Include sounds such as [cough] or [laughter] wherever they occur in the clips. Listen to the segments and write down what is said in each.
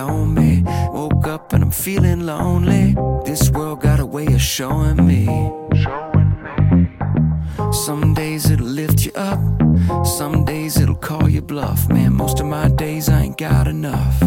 On me. Woke up and I'm feeling lonely. This world got a way of showing me. Some days it'll lift you up, some days it'll call you bluff. Man, most of my days I ain't got enough.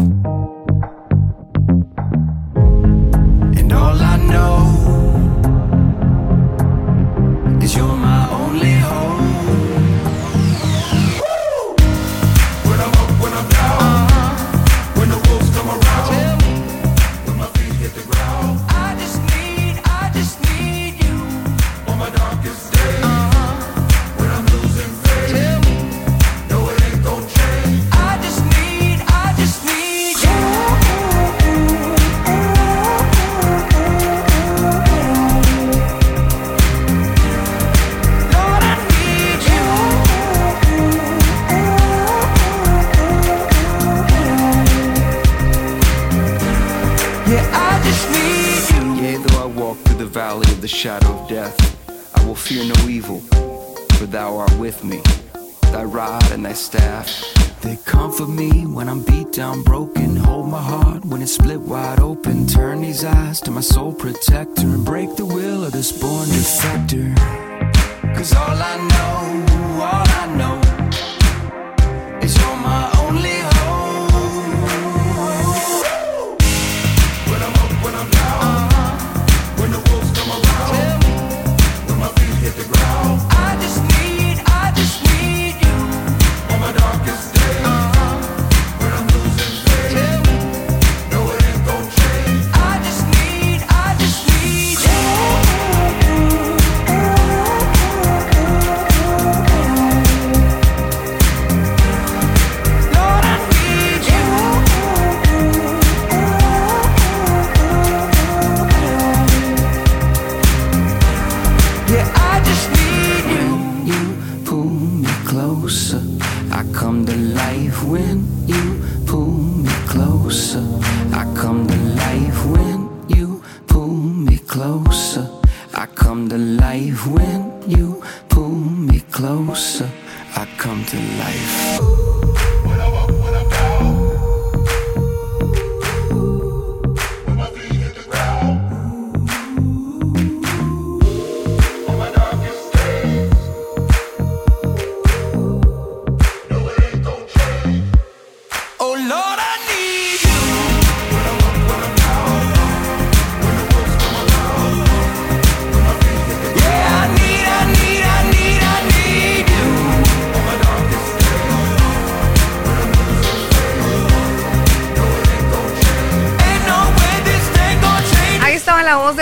Staff, they comfort me when I'm beat down, broken. Hold my heart when it's split wide open. Turn these eyes to my soul protector and break the will of this born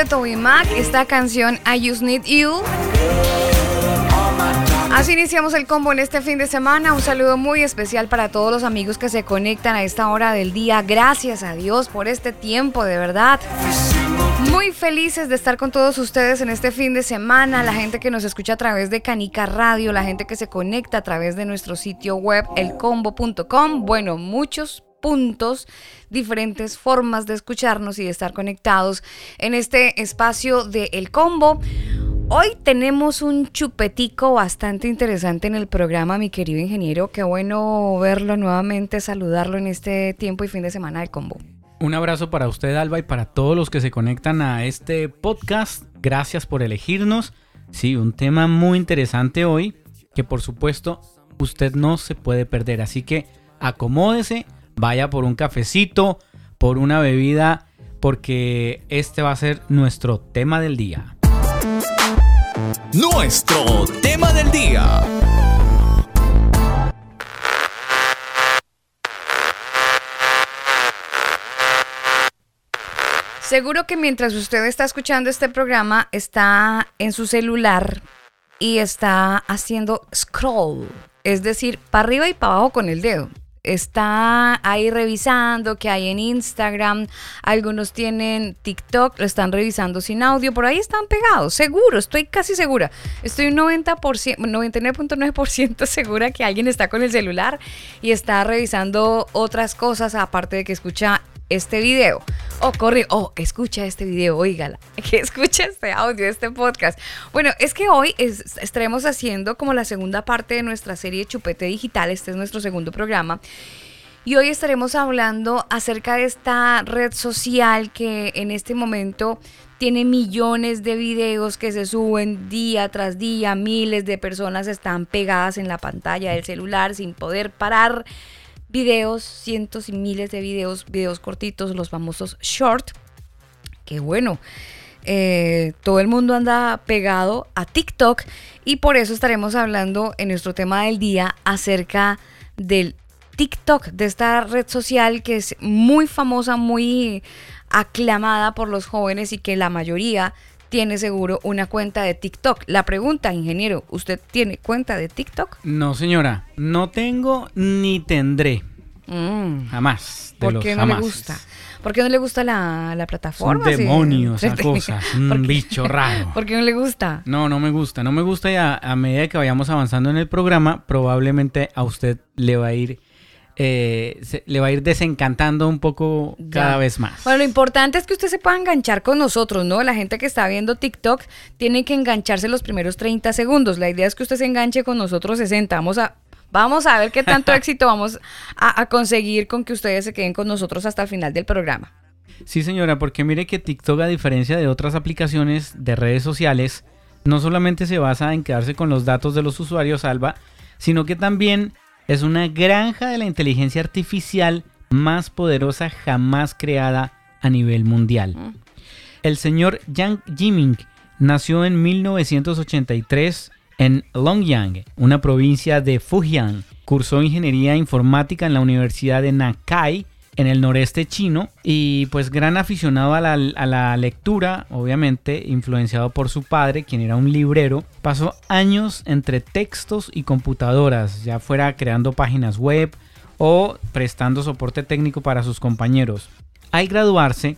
de Toby Mac, esta canción I Just Need You. Así iniciamos el combo en este fin de semana. Un saludo muy especial para todos los amigos que se conectan a esta hora del día. Gracias a Dios por este tiempo, de verdad. Muy felices de estar con todos ustedes en este fin de semana. La gente que nos escucha a través de Canica Radio, la gente que se conecta a través de nuestro sitio web elcombo.com. Bueno, muchos puntos, diferentes formas de escucharnos y de estar conectados en este espacio de El Combo. Hoy tenemos un chupetico bastante interesante en el programa, mi querido ingeniero. Qué bueno verlo nuevamente, saludarlo en este tiempo y fin de semana del combo. Un abrazo para usted, Alba, y para todos los que se conectan a este podcast. Gracias por elegirnos. Sí, un tema muy interesante hoy que por supuesto usted no se puede perder. Así que acomódese, vaya por un cafecito, por una bebida, porque este va a ser nuestro tema del día. Nuestro tema del día. Seguro que mientras usted está escuchando este programa, está en su celular y está haciendo scroll, es decir, para arriba y para abajo con el dedo. Está ahí revisando qué hay en Instagram, algunos tienen TikTok, lo están revisando sin audio, por ahí están pegados, seguro, estoy casi segura, estoy un 90%, 99.9% [laughs] segura que alguien está con el celular y está revisando otras cosas aparte de que escucha este video. Oh, corre, oh, escucha este video, oígala, [laughs] escucha este audio, este podcast. Bueno, es que hoy estaremos haciendo como la segunda parte de nuestra serie Chupete Digital, este es nuestro segundo programa. Y hoy estaremos hablando acerca de esta red social que en este momento tiene millones de videos que se suben día tras día, miles de personas están pegadas en la pantalla del celular sin poder parar videos, cientos y miles de videos, videos cortitos, los famosos short, que bueno, eh, todo el mundo anda pegado a TikTok y por eso estaremos hablando en nuestro tema del día acerca del TikTok, de esta red social que es muy famosa, muy aclamada por los jóvenes y que la mayoría tiene seguro una cuenta de TikTok. La pregunta, ingeniero, ¿usted tiene cuenta de TikTok? No, señora, no tengo ni tendré. Mm. Jamás. ¿Por qué no le gusta? ¿Por qué no le gusta la, la plataforma? Son demonios, esa [laughs] cosa, un bicho raro. [laughs] ¿Por qué no le gusta? No, no me gusta. No me gusta y a, medida que vayamos avanzando en el programa, probablemente a usted le va a ir eh, le va a ir desencantando un poco cada vez más. Bueno, lo importante es que usted se pueda enganchar con nosotros, ¿no? La gente que está viendo TikTok tiene que engancharse los primeros 30 segundos. La idea es que usted se enganche con nosotros 60. Vamos a, vamos a ver qué tanto [laughs] éxito vamos a, a conseguir con que ustedes se queden con nosotros hasta el final del programa. Sí, señora, porque mire que TikTok, a diferencia de otras aplicaciones de redes sociales, no solamente se basa en quedarse con los datos de los usuarios, Alba, sino que también es una granja de la inteligencia artificial más poderosa jamás creada a nivel mundial. Mm. El señor Yang Jiming nació en 1983 en Longyang, una provincia de Fujian. Cursó ingeniería informática en la Universidad de Nakai en el noreste chino y pues gran aficionado a la, lectura, obviamente influenciado por su padre, quien era un librero, pasó años entre textos y computadoras, ya fuera creando páginas web o prestando soporte técnico para sus compañeros. Al graduarse,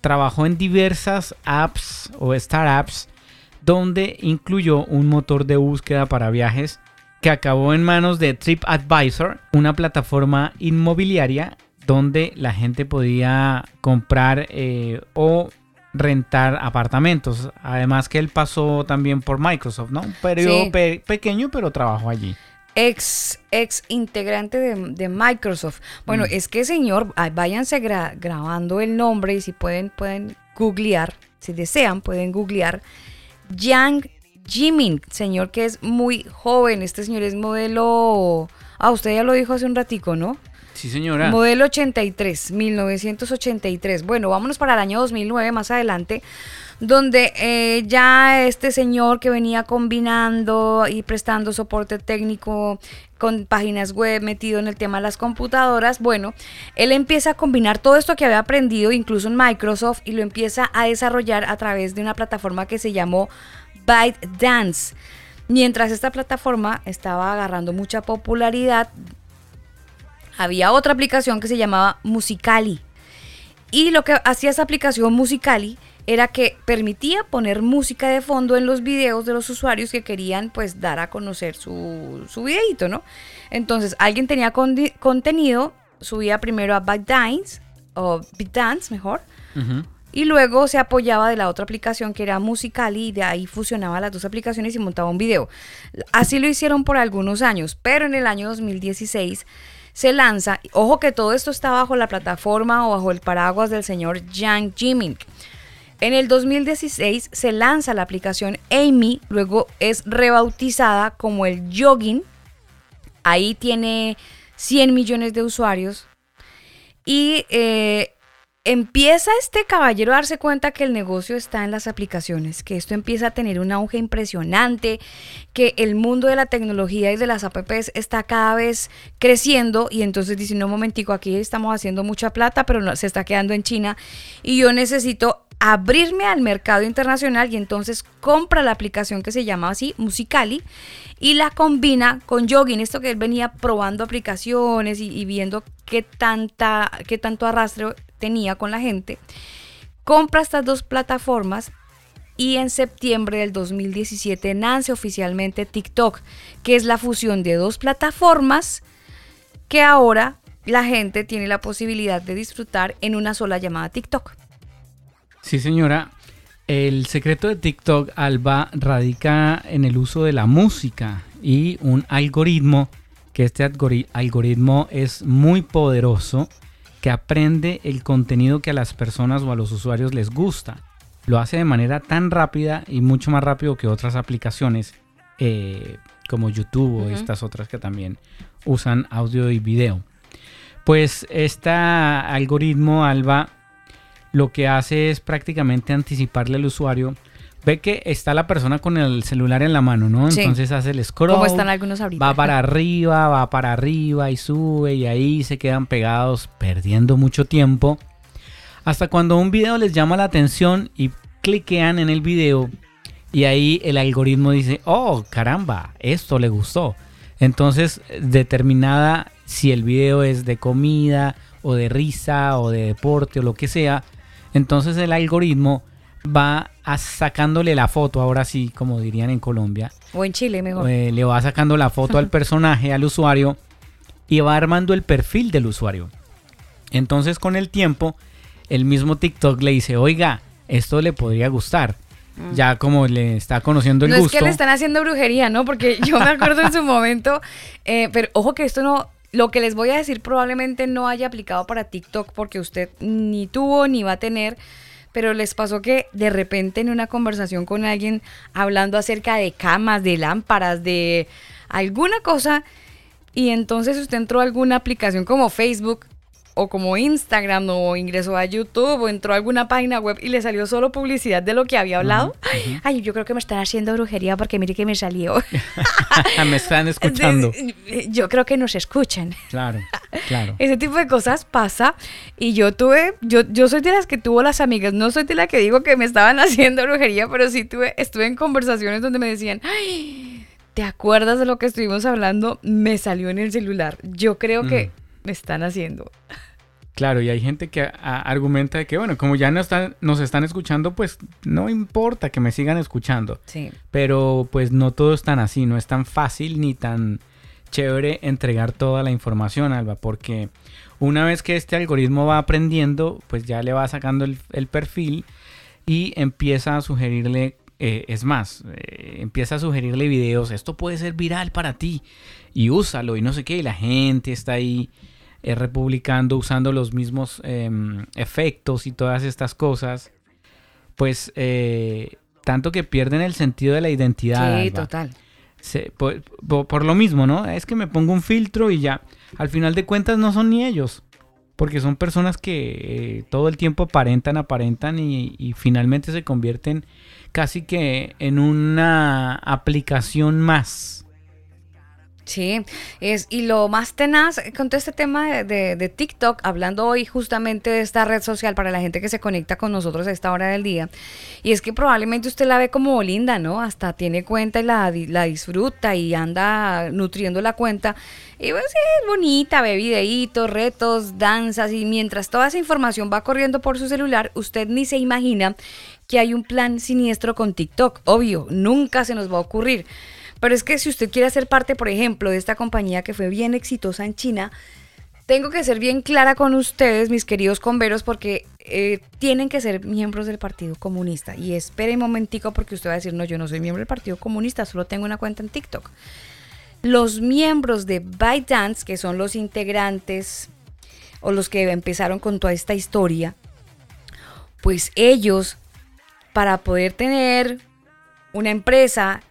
trabajó en diversas apps o startups donde incluyó un motor de búsqueda para viajes que acabó en manos de TripAdvisor, una plataforma inmobiliaria donde la gente podía comprar eh, o rentar apartamentos. Además que él pasó también por Microsoft, ¿no? Un periodo pequeño, pero trabajó allí. Ex, ex integrante de, Microsoft. Bueno, mm. es que señor, váyanse grabando el nombre y si pueden, pueden googlear, si desean, pueden googlear. Yang Jimin, señor que es muy joven. Este señor es modelo... Ah, usted ya lo dijo hace un ratico, ¿no? Sí, señora. Modelo 83, 1983. Bueno, vámonos para el año 2009 más adelante, donde eh, ya este señor que venía combinando y prestando soporte técnico con páginas web, metido en el tema de las computadoras, bueno, él empieza a combinar todo esto que había aprendido incluso en Microsoft y lo empieza a desarrollar a través de una plataforma que se llamó ByteDance. Mientras esta plataforma estaba agarrando mucha popularidad, había otra aplicación que se llamaba Musicali. Y lo que hacía esa aplicación Musicali era que permitía poner música de fondo en los videos de los usuarios que querían pues dar a conocer su, su videito, ¿no? Entonces alguien tenía contenido, subía primero a ByteDance o BitDance mejor, y luego se apoyaba de la otra aplicación que era Musicali y de ahí fusionaba las dos aplicaciones y montaba un video. Así lo hicieron por algunos años, pero en el año 2016 se lanza, ojo que todo esto está bajo la plataforma o bajo el paraguas del señor Yang Jiming. En el 2016 se lanza la aplicación Amy, luego es rebautizada como el Jogging. Ahí tiene 100 millones de usuarios. Y eh, empieza este caballero a darse cuenta que el negocio está en las aplicaciones, que esto empieza a tener un auge impresionante, que el mundo de la tecnología y de las apps está cada vez creciendo y entonces dice, no, momentico, aquí estamos haciendo mucha plata, pero no, se está quedando en China y yo necesito abrirme al mercado internacional y entonces compra la aplicación que se llama así, Musicali, y la combina con Jogging, esto que él venía probando aplicaciones y, viendo qué, tanta, qué tanto arrastre tenía con la gente. Compra estas dos plataformas y en septiembre del 2017 nace oficialmente TikTok, que es la fusión de dos plataformas que ahora la gente tiene la posibilidad de disfrutar en una sola llamada TikTok. Sí, señora. El secreto de TikTok, Alba, radica en el uso de la música y un algoritmo, que este algoritmo es muy poderoso, que aprende el contenido que a las personas o a los usuarios les gusta. Lo hace de manera tan rápida y mucho más rápido que otras aplicaciones eh, como YouTube o estas otras que también usan audio y video. Pues este algoritmo, Alba, lo que hace es prácticamente anticiparle al usuario. Ve que está la persona con el celular en la mano, ¿no? Entonces hace el scroll. Como están algunos ahorita. Va para arriba, va para arriba y sube y ahí se quedan pegados perdiendo mucho tiempo. Hasta cuando un video les llama la atención y cliquean en el video y ahí el algoritmo dice, oh caramba, esto le gustó. Entonces determinada si el video es de comida o de risa o de deporte o lo que sea, entonces el algoritmo va sacándole la foto, ahora sí, como dirían en Colombia. O en Chile mejor. Eh, le va sacando la foto al [laughs] personaje, al usuario, y va armando el perfil del usuario. Entonces con el tiempo, el mismo TikTok le dice, oiga, esto le podría gustar. Mm. Ya como le está conociendo el gusto. No es que le están haciendo brujería, ¿no? Porque yo me acuerdo en su [laughs] momento, eh, pero ojo que esto no, lo que les voy a decir probablemente no haya aplicado para TikTok porque usted ni tuvo ni va a tener, pero les pasó que de repente en una conversación con alguien hablando acerca de camas, de lámparas, de alguna cosa, y entonces usted entró a alguna aplicación como Facebook o como Instagram o ingresó a YouTube o entró a alguna página web y le salió solo publicidad de lo que había hablado. Ay, yo creo que me están haciendo brujería porque mire que me salió. [laughs] me están escuchando. Yo creo que nos escuchan. Claro, claro. [laughs] Ese tipo de cosas pasa y yo tuve, yo, yo soy de las que tuvo las amigas, no soy de la que digo que me estaban [laughs] haciendo brujería, pero sí tuve, estuve en conversaciones donde me decían, ay, ¿te acuerdas de lo que estuvimos hablando? Me salió en el celular. Yo creo que me están haciendo. Claro, y hay gente que argumenta de que, bueno, como ya no están, nos están escuchando, pues no importa que me sigan escuchando. Sí. Pero pues no todo es tan así, no es tan fácil ni tan chévere entregar toda la información, Alba, porque una vez que este algoritmo va aprendiendo, pues ya le va sacando el, perfil y empieza a sugerirle, eh, es más, eh, empieza a sugerirle videos, esto puede ser viral para ti y úsalo y no sé qué, y la gente está ahí eh, republicando, usando los mismos em, efectos y todas estas cosas, pues eh, tanto que pierden el sentido de la identidad. Sí, total. por, lo mismo, ¿no? Es que me pongo un filtro y ya. Al final de cuentas no son ni ellos. Porque son personas que eh, todo el tiempo aparentan, aparentan y, y, finalmente se convierten casi que en una aplicación más Sí, es, y lo más tenaz con todo este tema de, TikTok, hablando hoy justamente de esta red social para la gente que se conecta con nosotros a esta hora del día, y es que probablemente usted la ve como linda, ¿no? Hasta tiene cuenta y la, la disfruta y anda nutriendo la cuenta, y pues sí, es bonita, ve videitos, retos, danzas, y mientras toda esa información va corriendo por su celular, usted ni se imagina que hay un plan siniestro con TikTok, obvio, nunca se nos va a ocurrir. Pero es que si usted quiere ser parte, por ejemplo, de esta compañía que fue bien exitosa en China, tengo que ser bien clara con ustedes, mis queridos converos, porque eh, tienen que ser miembros del Partido Comunista. Y espere un momentico porque usted va a decir, no, yo no soy miembro del Partido Comunista, solo tengo una cuenta en TikTok. Los miembros de ByteDance, que son los integrantes o los que empezaron con toda esta historia, pues ellos, para poder tener una empresa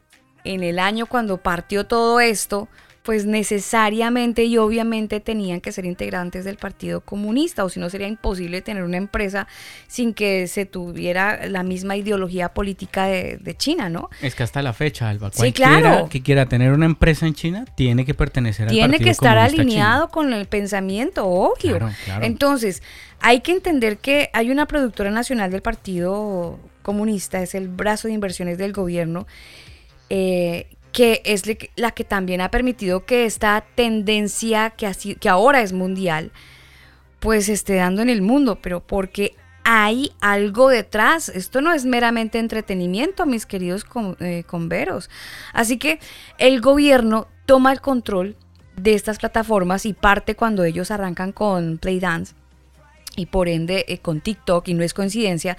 en el año cuando partió todo esto, pues necesariamente y obviamente tenían que ser integrantes del Partido Comunista, o si no sería imposible tener una empresa sin que se tuviera la misma ideología política de, China, ¿no? Es que hasta la fecha, Alba, cualquiera sí, claro. que quiera tener una empresa en China tiene que pertenecer al Partido Tiene que estar alineado con el pensamiento, obvio. Entonces, hay que entender que hay una productora nacional del Partido Comunista, es el brazo de inversiones del gobierno, eh, que es la que también ha permitido que esta tendencia que, así, que ahora es mundial, pues esté dando en el mundo, pero porque hay algo detrás. Esto no es meramente entretenimiento, mis queridos eh, converos. Así que el gobierno toma el control de estas plataformas y parte cuando ellos arrancan con Playdance y por ende eh, con TikTok y no es coincidencia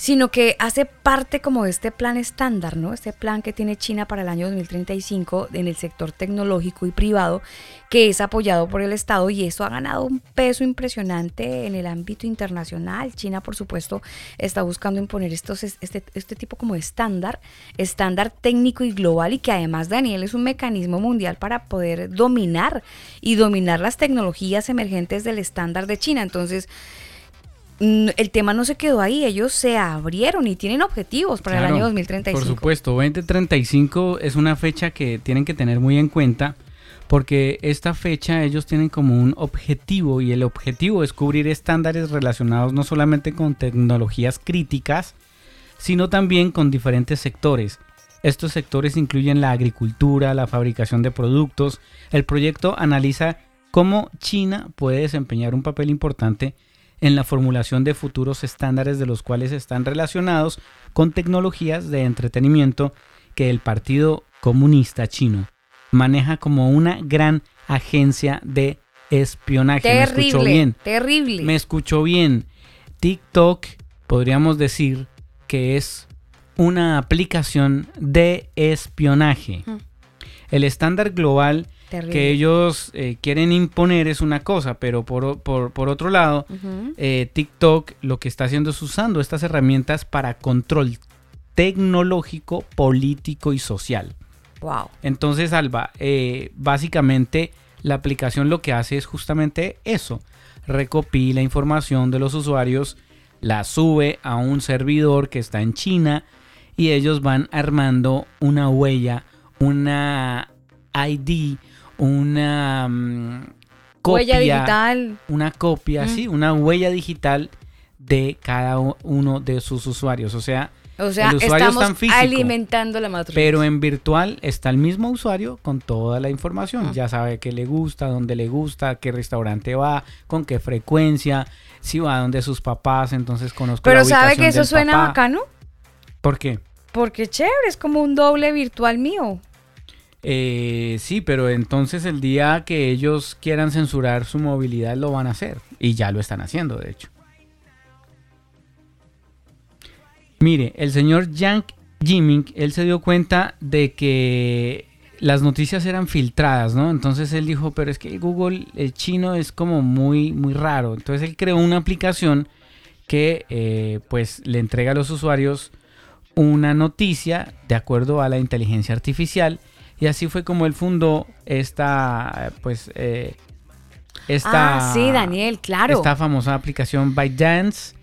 sino que hace parte como de este plan estándar, ¿no? Este plan que tiene China para el año 2035 en el sector tecnológico y privado, que es apoyado por el Estado y eso ha ganado un peso impresionante en el ámbito internacional. China, por supuesto, está buscando imponer estos, este, este tipo como estándar, estándar técnico y global y que además, Daniel, es un mecanismo mundial para poder dominar y dominar las tecnologías emergentes del estándar de China. Entonces, el tema no se quedó ahí, ellos se abrieron y tienen objetivos para el año 2035. Por supuesto, 2035 es una fecha que tienen que tener muy en cuenta porque esta fecha ellos tienen como un objetivo y el objetivo es cubrir estándares relacionados no solamente con tecnologías críticas, sino también con diferentes sectores. Estos sectores incluyen la agricultura, la fabricación de productos. El proyecto analiza cómo China puede desempeñar un papel importante en la formulación de futuros estándares de los cuales están relacionados con tecnologías de entretenimiento que el Partido Comunista Chino maneja como una gran agencia de espionaje. Terrible, Me escuchó bien. Terrible. Me escuchó bien. TikTok podríamos decir que es una aplicación de espionaje. El estándar global que ellos eh, quieren imponer es una cosa, pero por, por, otro lado, eh, TikTok lo que está haciendo es usando estas herramientas para control tecnológico, político y social. Wow. Entonces, Alba, eh, básicamente la aplicación lo que hace es justamente eso. Recopila información de los usuarios, la sube a un servidor que está en China y ellos van armando una huella, una ID, una mm, copia, huella digital. Una copia, sí, una huella digital de cada uno de sus usuarios. O sea, o sea, el usuario estamos físico, alimentando la matriz. Pero en virtual está el mismo usuario con toda la información. Ya sabe qué le gusta, dónde le gusta, qué restaurante va, con qué frecuencia, si va a donde sus papás, entonces conozco Pero sabe que eso suena bacano. ¿Por qué? Porque chévere, es como un doble virtual mío. Eh, sí, pero entonces el día que ellos quieran censurar su movilidad lo van a hacer. Y ya lo están haciendo, de hecho. Mire, el señor Yang Jiming, él se dio cuenta de que las noticias eran filtradas, ¿no? Entonces él dijo, pero es que Google el chino es como muy, muy raro. Entonces él creó una aplicación que eh, pues le entrega a los usuarios una noticia de acuerdo a la inteligencia artificial y así fue como él fundó esta, pues, eh, esta... Ah, sí, Daniel, claro. Esta famosa aplicación ByteDance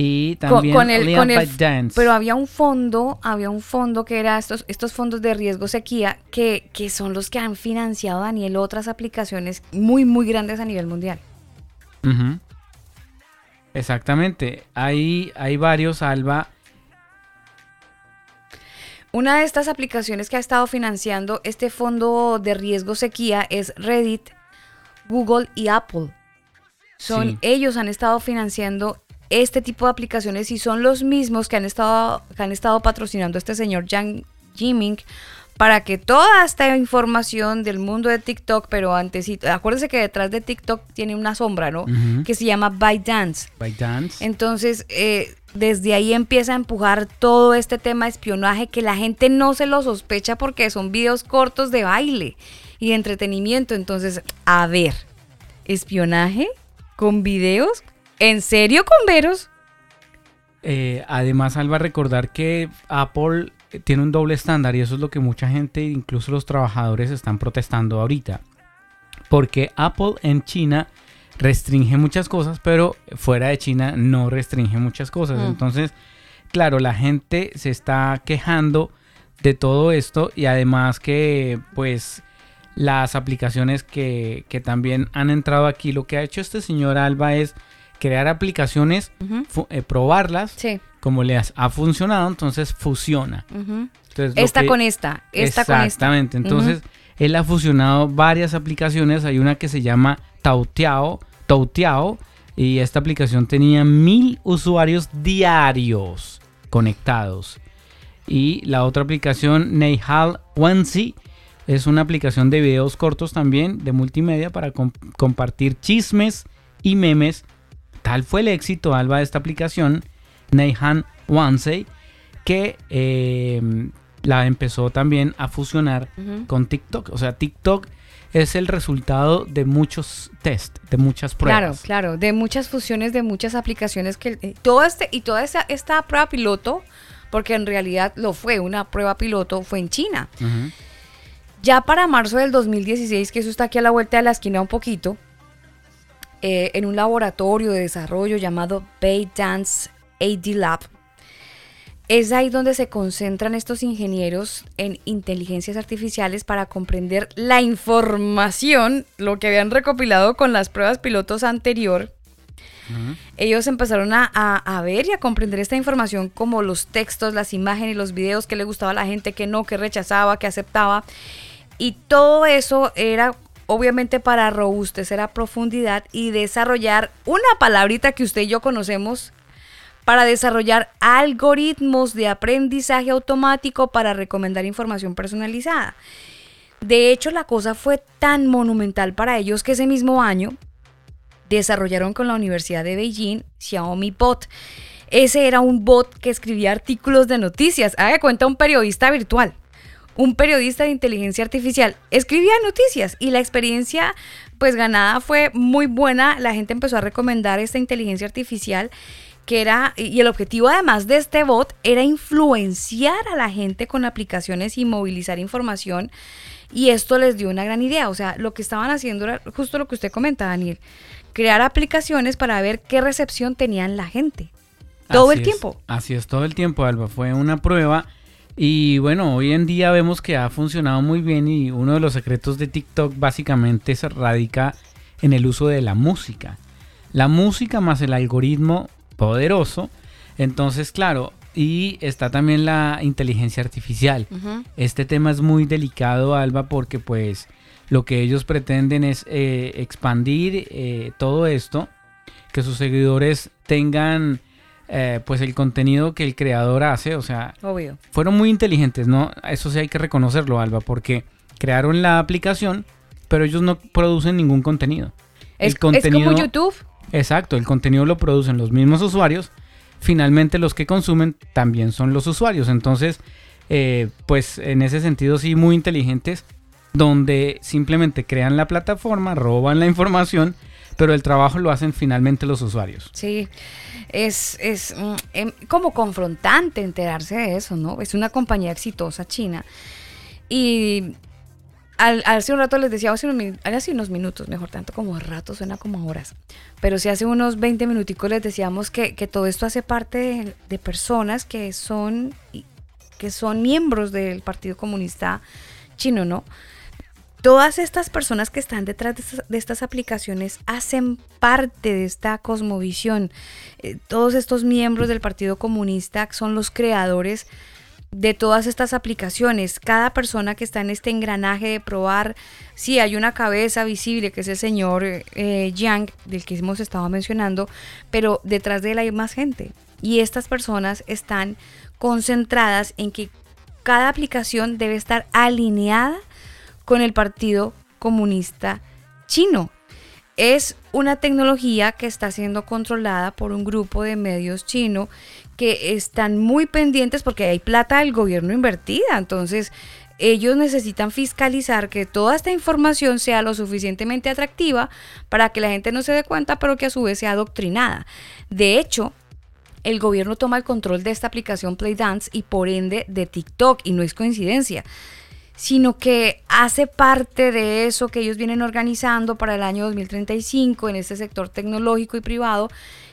y también con, el, con el, Pero había un fondo, había un fondo que era estos, estos fondos de riesgo sequía que, que son los que han financiado, Daniel, otras aplicaciones muy, muy grandes a nivel mundial. Exactamente. Hay, hay varios, Alba. Una de estas aplicaciones que ha estado financiando este fondo de riesgo sequía es Reddit, Google y Apple. Son ellos han estado financiando este tipo de aplicaciones y son los mismos que han estado, que han estado patrocinando a este señor Yang Jiming para que toda esta información del mundo de TikTok, pero antes, acuérdense que detrás de TikTok tiene una sombra, ¿no? Que se llama ByteDance. ByteDance. Entonces, eh, desde ahí empieza a empujar todo este tema de espionaje que la gente no se lo sospecha porque son videos cortos de baile y de entretenimiento. Entonces, a ver, espionaje con videos, ¿en serio con veros? Eh, además, Alba, recordar que Apple tiene un doble estándar y eso es lo que mucha gente, incluso los trabajadores, están protestando ahorita. Porque Apple en China restringe muchas cosas, pero fuera de China no restringe muchas cosas. Mm. Entonces, claro, la gente se está quejando de todo esto y además que pues las aplicaciones que, que también han entrado aquí, lo que ha hecho este señor Alba es crear aplicaciones, eh, probarlas, Sí. como le has- ha funcionado, entonces fusiona. Entonces, Esta que- con esta, esta con esta. Exactamente. Entonces, él ha fusionado varias aplicaciones. Hay una que se llama Tautiao, Tautiao, y esta aplicación tenía mil usuarios diarios conectados. Y la otra aplicación, Neihal Wansi, es una aplicación de videos cortos también, de multimedia, para com- compartir chismes y memes. Tal fue el éxito, Alba, de esta aplicación, Neihan Wansei, que eh, la empezó también a fusionar con TikTok. O sea, TikTok es el resultado de muchos test, de muchas Claro, pruebas. claro, de muchas fusiones, de muchas aplicaciones que eh, todo este y toda esta, esta prueba piloto, porque en realidad lo fue una prueba piloto, fue en China. Ya para marzo del 2016, que eso está aquí a la vuelta de la esquina un poquito, eh, en un laboratorio de desarrollo llamado BayDance AD Lab, es ahí donde se concentran estos ingenieros en inteligencias artificiales para comprender la información, lo que habían recopilado con las pruebas pilotos anterior. Ellos empezaron a, a- a ver y a comprender esta información como los textos, las imágenes, los videos que le gustaba a la gente, que no, que rechazaba, que aceptaba. Y todo eso era obviamente para robustecer a profundidad y desarrollar una palabrita que usted y yo conocemos para desarrollar algoritmos de aprendizaje automático para recomendar información personalizada. De hecho, la cosa fue tan monumental para ellos que ese mismo año desarrollaron con la Universidad de Beijing Xiaomi Bot. Ese era un bot que escribía artículos de noticias. Haga cuenta un periodista virtual. Un periodista de inteligencia artificial escribía noticias y la experiencia pues ganada fue muy buena. La gente empezó a recomendar esta inteligencia artificial que era, y el objetivo además de este bot era influenciar a la gente con aplicaciones y movilizar información. Y esto les dio una gran idea. O sea, lo que estaban haciendo era justo lo que usted comenta, Daniel. Crear aplicaciones para ver qué recepción tenían la gente. Todo Así el es, tiempo. Así es, todo el tiempo, Alba. Fue una prueba. Y bueno, hoy en día vemos que ha funcionado muy bien y uno de los secretos de TikTok básicamente se radica en el uso de la música. La música más el algoritmo poderoso. Entonces, claro, y está también la inteligencia artificial. Este tema es muy delicado, Alba, porque pues lo que ellos pretenden es eh, expandir eh, todo esto, que sus seguidores tengan eh, pues el contenido que el creador hace, o sea, Obvio. fueron muy inteligentes, ¿no? Eso sí hay que reconocerlo, Alba, porque crearon la aplicación, pero ellos no producen ningún contenido. Es, es como YouTube. Exacto, el contenido lo producen los mismos usuarios. Finalmente los que consumen también son los usuarios. Entonces, eh, pues en ese sentido sí muy inteligentes, donde simplemente crean la plataforma, roban la información, pero el trabajo lo hacen finalmente los usuarios. Sí, es, es mm, em, como confrontante enterarse de eso, ¿no? Es una compañía exitosa china. Y al, hace un rato les decía, hace unos, minutos, mejor tanto como rato, suena como horas. Pero si hace unos 20 minuticos les decíamos que, que todo esto hace parte de, de personas que son, que son miembros del Partido Comunista Chino, ¿no? Todas estas personas que están detrás de estas, aplicaciones hacen parte de esta cosmovisión. Eh, todos estos miembros del Partido Comunista son los creadores de todas estas aplicaciones. Cada persona que está en este engranaje de probar, sí, hay una cabeza visible que es el señor eh, Yang, del que hemos estado mencionando, pero detrás de él hay más gente. Y estas personas están concentradas en que cada aplicación debe estar alineada con el Partido Comunista Chino. Es una tecnología que está siendo controlada por un grupo de medios chino que están muy pendientes porque hay plata del gobierno invertida. Entonces, ellos necesitan fiscalizar que toda esta información sea lo suficientemente atractiva para que la gente no se dé cuenta, pero que a su vez sea adoctrinada. De hecho, el gobierno toma el control de esta aplicación Playdance y por ende de TikTok, y no es coincidencia sino que hace parte de eso que ellos vienen organizando para el año 2035 en este sector tecnológico y privado,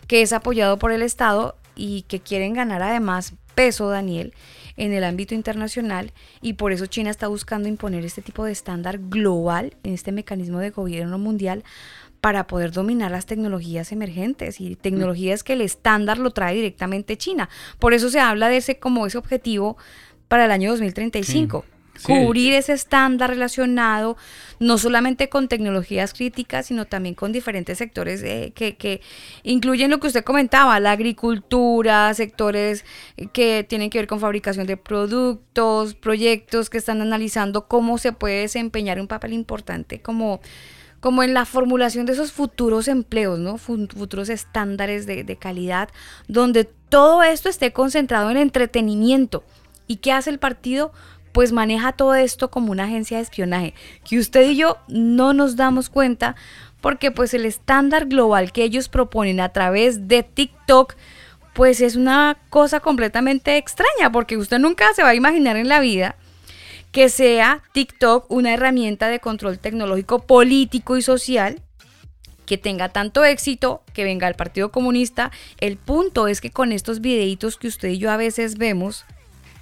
que es apoyado por el Estado y que quieren ganar además peso, Daniel, en el ámbito internacional. Y por eso China está buscando imponer este tipo de estándar global en este mecanismo de gobierno mundial para poder dominar las tecnologías emergentes y tecnologías que el estándar lo trae directamente China. Por eso se habla de ese como ese objetivo para el año 2035 cubrir ese estándar relacionado no solamente con tecnologías críticas, sino también con diferentes sectores eh, que, que, incluyen lo que usted comentaba, la agricultura, sectores que tienen que ver con fabricación de productos, proyectos que están analizando cómo se puede desempeñar un papel importante como como en la formulación de esos futuros empleos, ¿no? Futuros estándares de, de calidad, donde todo esto esté concentrado en entretenimiento. ¿Y qué hace el partido? Pues maneja todo esto como una agencia de espionaje, que usted y yo no nos damos cuenta porque pues el estándar global que ellos proponen a través de TikTok pues es una cosa completamente extraña porque usted nunca se va a imaginar en la vida que sea TikTok una herramienta de control tecnológico político y social que tenga tanto éxito, que venga el Partido Comunista. El punto es que con estos videitos que usted y yo a veces vemos,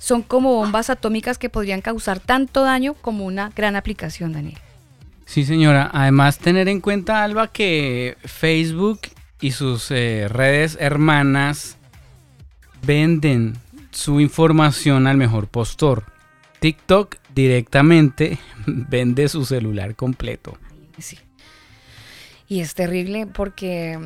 son como bombas atómicas que podrían causar tanto daño como una gran aplicación, Daniel. Sí, señora. Además, tener en cuenta, Alba, que Facebook y sus eh, redes hermanas venden su información al mejor postor. TikTok directamente [laughs] vende su celular completo. Sí. Y es terrible porque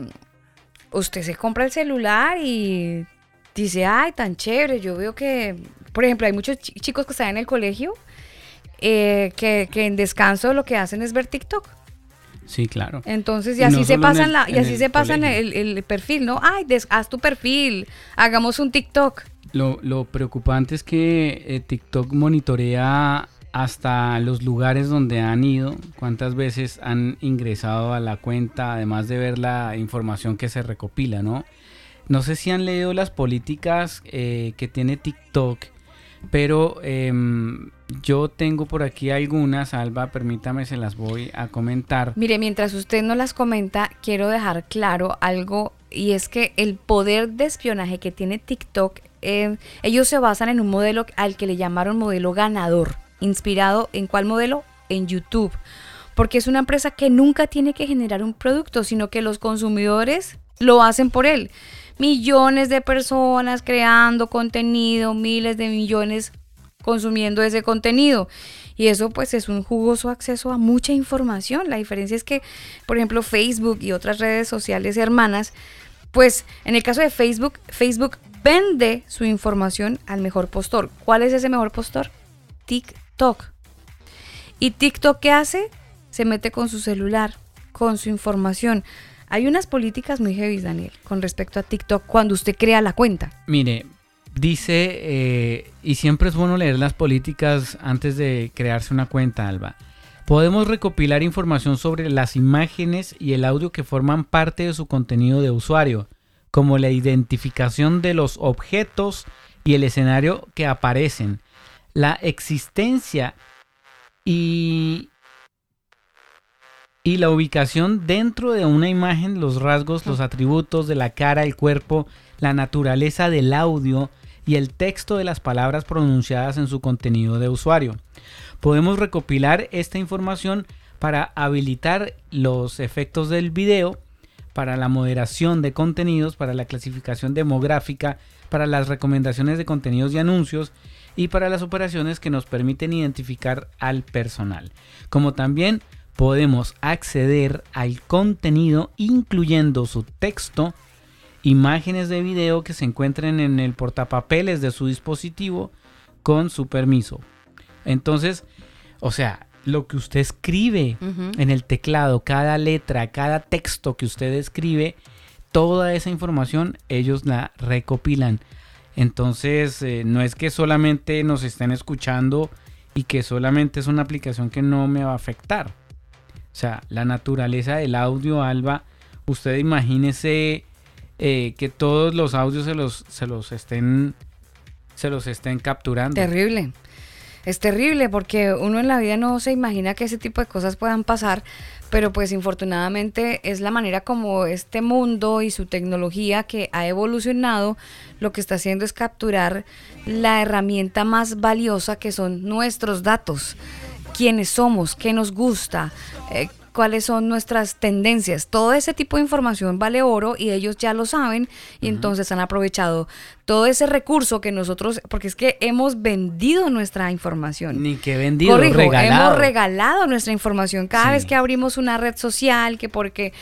usted se compra el celular y dice, ay, tan chévere, yo veo que por ejemplo, hay muchos chicos que están en el colegio eh, que, en descanso lo que hacen es ver TikTok. Sí, claro. Entonces, y así se pasan la, y así se pasan el, perfil, ¿no? Ay, haz tu perfil, hagamos un TikTok. Lo, preocupante es que eh, TikTok monitorea hasta los lugares donde han ido, cuántas veces han ingresado a la cuenta, además de ver la información que se recopila, ¿no? No sé si han leído las políticas eh, que tiene TikTok pero em, yo tengo por aquí algunas, Alba, permítame, se las voy a comentar. Mire, mientras usted no las comenta, quiero dejar claro algo y es que el poder de espionaje que tiene TikTok, em, ellos se basan en un modelo al que le llamaron modelo ganador, inspirado en cuál modelo? En YouTube. Porque es una empresa que nunca tiene que generar un producto, sino que los consumidores lo hacen por él millones de personas creando contenido, miles de millones consumiendo ese contenido. Y eso pues es un jugoso acceso a mucha información. La diferencia es que, por ejemplo, Facebook y otras redes sociales hermanas, pues en el caso de Facebook, Facebook vende su información al mejor postor. ¿Cuál es ese mejor postor? TikTok. ¿Y TikTok qué hace? Se mete con su celular, con su información. Hay unas políticas muy heavy, Daniel, con respecto a TikTok cuando usted crea la cuenta. Mire, dice, eh, y siempre es bueno leer las políticas antes de crearse una cuenta, Alba. Podemos recopilar información sobre las imágenes y el audio que forman parte de su contenido de usuario, como la identificación de los objetos y el escenario que aparecen, la existencia y y la ubicación dentro de una imagen, los rasgos, los atributos de la cara, el cuerpo, la naturaleza del audio y el texto de las palabras pronunciadas en su contenido de usuario. Podemos recopilar esta información para habilitar los efectos del video, para la moderación de contenidos, para la clasificación demográfica, para las recomendaciones de contenidos y anuncios y para las operaciones que nos permiten identificar al personal, como también podemos acceder al contenido incluyendo su texto, imágenes de video que se encuentren en el portapapeles de su dispositivo con su permiso. Entonces, o sea, lo que usted escribe en el teclado, cada letra, cada texto que usted escribe, toda esa información ellos la recopilan. Entonces, eh, no es que solamente nos estén escuchando y que solamente es una aplicación que no me va a afectar. O sea, la naturaleza del audio, Alba, usted imagínese eh, que todos los audios se los, se los estén se los estén capturando. Terrible. Es terrible porque uno en la vida no se imagina que ese tipo de cosas puedan pasar, pero pues infortunadamente es la manera como este mundo y su tecnología que ha evolucionado lo que está haciendo es capturar la herramienta más valiosa que son nuestros datos, quiénes somos, qué nos gusta, eh, cuáles son nuestras tendencias. Todo ese tipo de información vale oro y ellos ya lo saben y entonces han aprovechado todo ese recurso que nosotros, porque es que hemos vendido nuestra información. Ni que vendido, Corrijo, regalado. hemos regalado nuestra información cada Sí. vez que abrimos una red social, que porque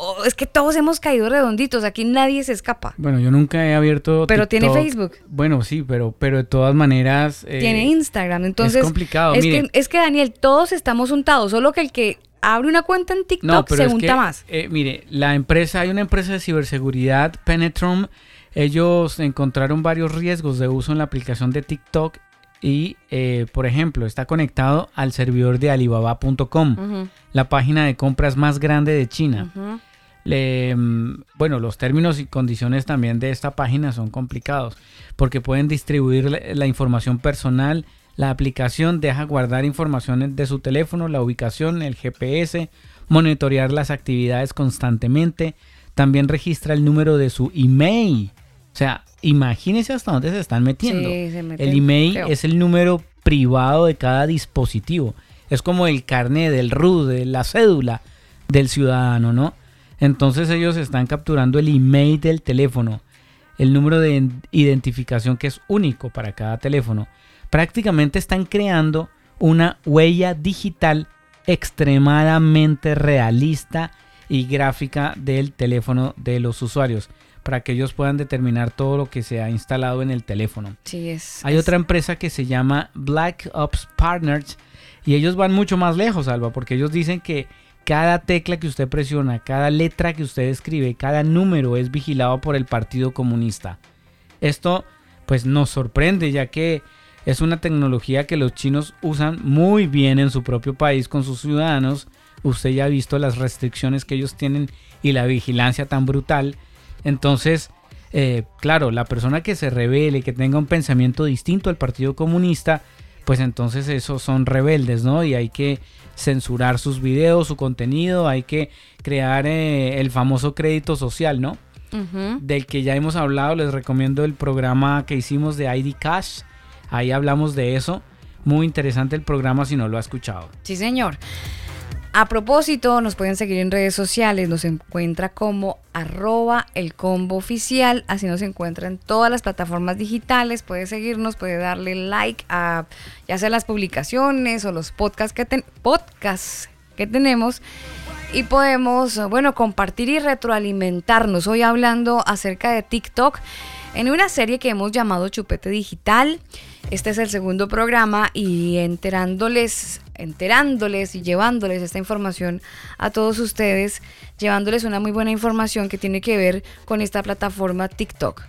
oh, es que todos hemos caído redonditos, aquí nadie se escapa. Bueno, yo nunca he abierto. Pero tiene. Facebook. Bueno, sí, pero, pero de todas maneras. eh, Tiene Instagram, entonces complicado, Es mire. que, es que Daniel, todos estamos untados, solo que el que abre una cuenta en TikTok No, pero se es unta que, más. eh, mire, la empresa, hay una empresa de ciberseguridad, Penetrum. Ellos encontraron varios riesgos de uso en la aplicación de TikTok y, eh, por ejemplo, está conectado al servidor de Alibaba.com, la página de compras más grande de China. ujú. Le, mm, bueno, los términos y condiciones también de esta página son complicados porque pueden distribuir la, la información personal. La aplicación deja guardar información de su teléfono, la ubicación, el GPS, monitorear las actividades constantemente. También registra el número de su email. O sea, imagínense hasta dónde se están metiendo. Sí, se meten el email es el número privado de cada dispositivo. Es como el carnet del RUD, de la cédula del ciudadano, ¿no? Entonces ellos están capturando el email del teléfono, el número de identificación que es único para cada teléfono. Prácticamente están creando una huella digital extremadamente realista y gráfica del teléfono de los usuarios para que ellos puedan determinar todo lo que se ha instalado en el teléfono. Sí, es. Hay es- otra empresa que se llama Black Ops Partners y ellos van mucho más lejos, Alba, porque ellos dicen que cada tecla que usted presiona, cada letra que usted escribe, cada número es vigilado por el Partido Comunista. Esto pues nos sorprende ya que es una tecnología que los chinos usan muy bien en su propio país con sus ciudadanos. Usted ya ha visto las restricciones que ellos tienen y la vigilancia tan brutal. Entonces, eh, claro, la persona que se revele, que tenga un pensamiento distinto al Partido Comunista, pues entonces esos son rebeldes, ¿no? Y hay que censurar sus videos, su contenido, hay que crear eh, el famoso crédito social, ¿no? Ujú. Del que ya hemos hablado, les recomiendo el programa que hicimos de ID Cash, ahí hablamos de eso. Muy interesante el programa si no lo ha escuchado. Sí, señor. A propósito, nos pueden seguir en redes sociales, nos encuentra como arroba el combo oficial, así nos encuentra en todas las plataformas digitales, puede seguirnos, puede darle like a ya sea las publicaciones o los podcasts que, podcasts que tenemos y podemos, bueno, compartir y retroalimentarnos. Hoy hablando acerca de TikTok en una serie que hemos llamado Chupete Digital. Este es el segundo programa y enterándoles, enterándoles y llevándoles esta información a todos ustedes, llevándoles una muy buena información que tiene que ver con esta plataforma TikTok.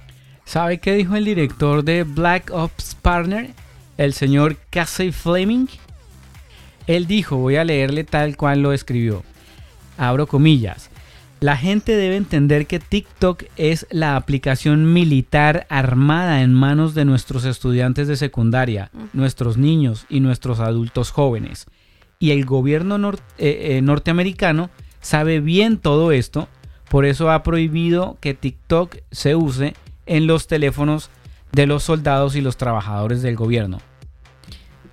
¿Sabe qué dijo el director de Black Ops Partner, el señor Casey Fleming? Él dijo, voy a leerle tal cual lo escribió. Abro comillas. La gente debe entender que TikTok es la aplicación militar armada en manos de nuestros estudiantes de secundaria, nuestros niños y nuestros adultos jóvenes. Y el gobierno nor- eh, eh, norteamericano sabe bien todo esto, por eso ha prohibido que TikTok se use en los teléfonos de los soldados y los trabajadores del gobierno.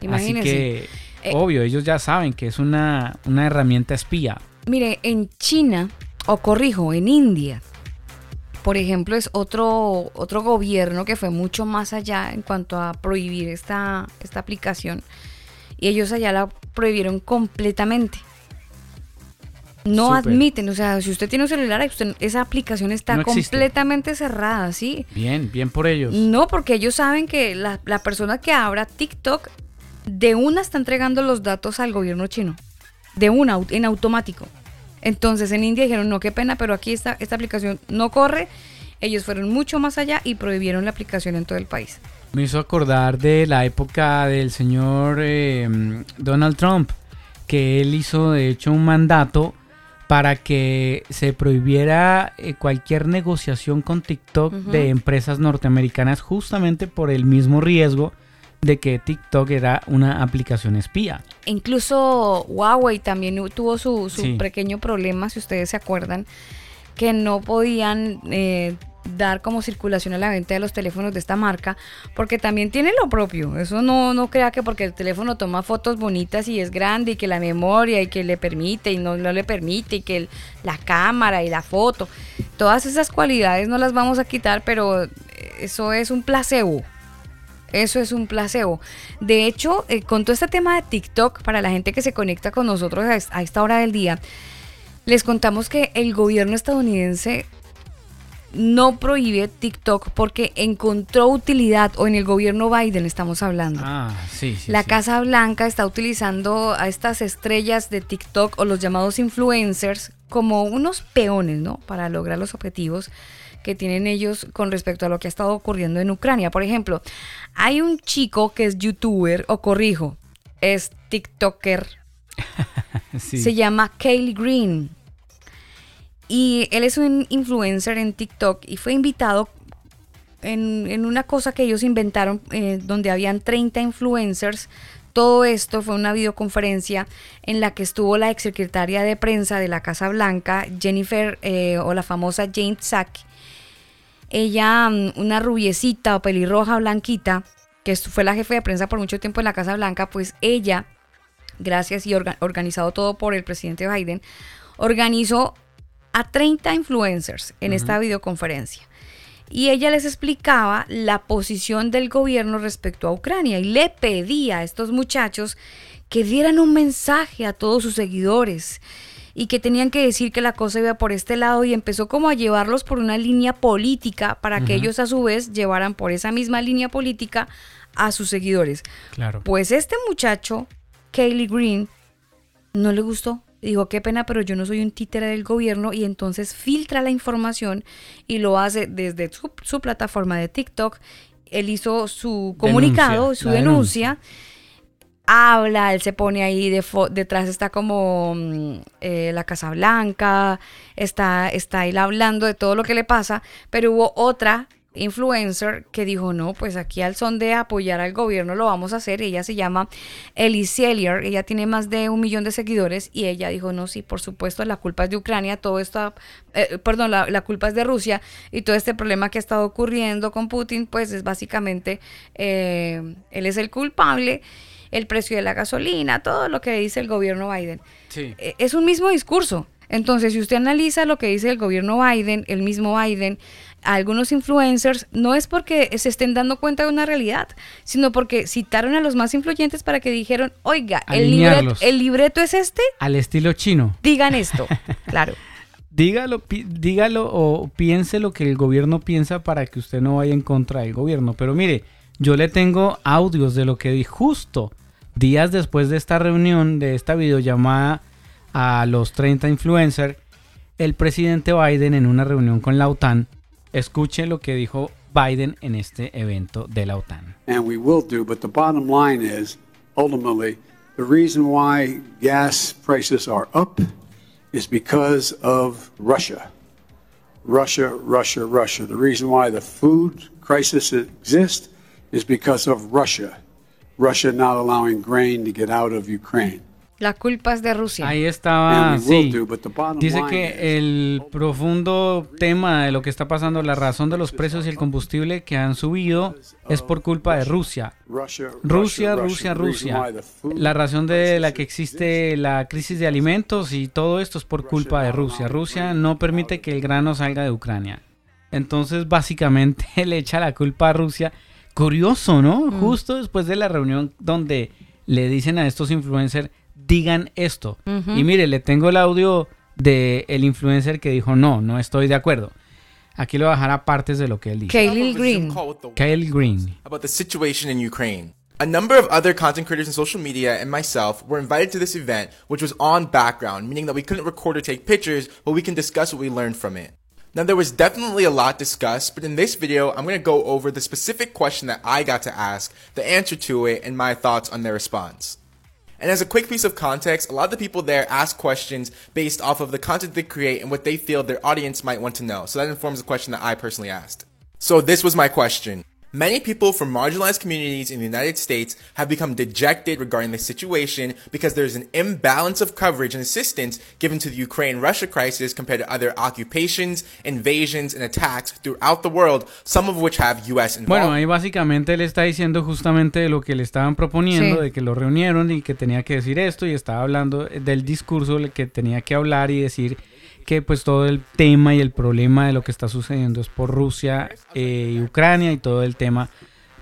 Imagínense. Así que, Eh, obvio, ellos ya saben que es una, una herramienta espía. Mire, en China, o corrijo, en India, por ejemplo, es otro, otro gobierno que fue mucho más allá en cuanto a prohibir esta, esta aplicación. Y ellos allá la prohibieron completamente. No admiten, o sea, si usted tiene un celular, usted- esa aplicación está No completamente cerrada, ¿sí? Bien, bien por ellos. No, porque ellos saben que la, la persona que abra TikTok de una está entregando los datos al gobierno chino. De una, en automático. Entonces en India dijeron, no, qué pena, pero aquí esta, esta aplicación no corre. Ellos fueron mucho más allá y prohibieron la aplicación en todo el país. Me hizo acordar de la época del señor eh, Donald Trump, que él hizo de hecho un mandato para que se prohibiera eh, cualquier negociación con TikTok de empresas norteamericanas justamente por el mismo riesgo de que TikTok era una aplicación espía. Incluso Huawei también tuvo su, pequeño problema, si ustedes se acuerdan, que no podían eh, dar como circulación a la venta de los teléfonos de esta marca, porque también tiene lo propio. Eso no, no crea que porque el teléfono toma fotos bonitas y es grande y que la memoria y que le permite y no, no le permite y que la cámara y la foto, todas esas cualidades no las vamos a quitar, pero eso es un placebo. Eso es un placebo. De hecho, eh, con todo este tema de TikTok, para la gente que se conecta con nosotros a esta hora del día, les contamos que el gobierno estadounidense no prohíbe TikTok porque encontró utilidad, o en el gobierno Biden estamos hablando. Ah, sí, sí. La Casa Blanca está utilizando a estas estrellas de TikTok o los llamados influencers como unos peones, ¿no? Para lograr los objetivos que tienen ellos con respecto a lo que ha estado ocurriendo en Ucrania. Por ejemplo, hay un chico que es youtuber, o corrijo, es TikToker. [laughs] Se llama Kaylee Green. Y él es un influencer en TikTok y fue invitado en, una cosa que ellos inventaron eh, donde habían 30 influencers. Todo esto fue una videoconferencia en la que estuvo la exsecretaria de prensa de la Casa Blanca, Jennifer, eh, o la famosa Jane Sack. Ella, mm, una rubiecita o pelirroja blanquita, que fue la jefe de prensa por mucho tiempo en la Casa Blanca, pues ella, gracias y organizado todo por el presidente Biden, organizó a 30 influencers en esta videoconferencia. Y ella les explicaba la posición del gobierno respecto a Ucrania y le pedía a estos muchachos que dieran un mensaje a todos sus seguidores y que tenían que decir que la cosa iba por este lado y empezó como a llevarlos por una línea política para que ellos a su vez llevaran por esa misma línea política a sus seguidores. Claro. Pues este muchacho, Kaylee Green, no le gustó dijo, qué pena, pero yo no soy un títere del gobierno y entonces filtra la información y lo hace desde su, plataforma de TikTok. Él hizo su comunicado, su denuncia. Habla, él se pone ahí, detrás está como mm, eh, la Casa Blanca, está, está él hablando de todo lo que le pasa, pero hubo otra influencer que dijo, no, pues aquí al son de apoyar al gobierno lo vamos a hacer. Ella se llama Elise Ellier, ella tiene más de un millón de seguidores y ella dijo, no, sí, por supuesto, la culpa es de Ucrania, todo esto, eh, perdón, la, culpa es de Rusia y todo este problema que ha estado ocurriendo con Putin, pues es básicamente, eh, él es el culpable el precio de la gasolina, todo lo que dice el gobierno Biden. Sí. Eh, es un mismo discurso. Entonces, si usted analiza lo que dice el gobierno Biden, el mismo Biden, algunos influencers, no es porque se estén dando cuenta de una realidad, sino porque citaron a los más influyentes para que dijeron, oiga, el libreto, el libreto es este. Al estilo chino. Digan esto, [laughs] claro. Dígalo, dígalo o piense lo que el gobierno piensa para que usted no vaya en contra del gobierno. Pero mire, yo le tengo audios de lo que di justo días después de esta reunión, de esta videollamada a los 30 influencers, el presidente Biden en una reunión con la OTAN Escuche lo que dijo Biden en este evento de la OTAN. And we will do, but the bottom line is ultimately the reason why gas prices are up is because of Russia. Russia, Russia, Russia. The reason why the food crisis exists is because of Russia. Russia not allowing grain to get out of Ukraine. La culpa es de Rusia. Ahí estaba, sí. Dice que el profundo tema de lo que está pasando, la razón de los precios y el combustible que han subido es por culpa de Rusia. Rusia, Rusia, Rusia. La razón de la que existe la crisis de alimentos y todo esto es por culpa de Rusia. Rusia no permite que el grano salga de Ucrania. Entonces, básicamente, [laughs] le echa la culpa a Rusia. Curioso, ¿no? Mm. Justo después de la reunión donde le dicen a estos influencers digan esto. Y mire, le tengo el audio de el influencer que dijo, no, no estoy de acuerdo. Aquí le voy a dejar a partes de lo que él dijo. Kaylee Green. Kaylee Green. About the situation in Ukraine. A number of other content creators in social media and myself were invited to this event, which was on background, meaning that we couldn't record or take pictures, but we can discuss what we learned from it. Now, there was definitely a lot discussed, but in this video, I'm going to go over the specific question that I got to ask, the answer to it, and my thoughts on their response. And as a quick piece of context, a lot of the people there ask questions based off of the content they create and what they feel their audience might want to know. So that informs the question that I personally asked. So this was my question. Many people from marginalized communities in the United States have become dejected regarding the situation because there's an imbalance of coverage and assistance given to the Ukraine-Russia crisis compared to other occupations, invasions, and attacks throughout the world, some of which have US involvement. Bueno, ahí básicamente le está diciendo justamente lo que le estaban proponiendo, Sí. de que lo reunieron y que tenía que decir esto y estaba hablando del discurso que tenía que hablar y decir que pues todo el tema y el problema de lo que está sucediendo es por Rusia eh, y Ucrania y todo el tema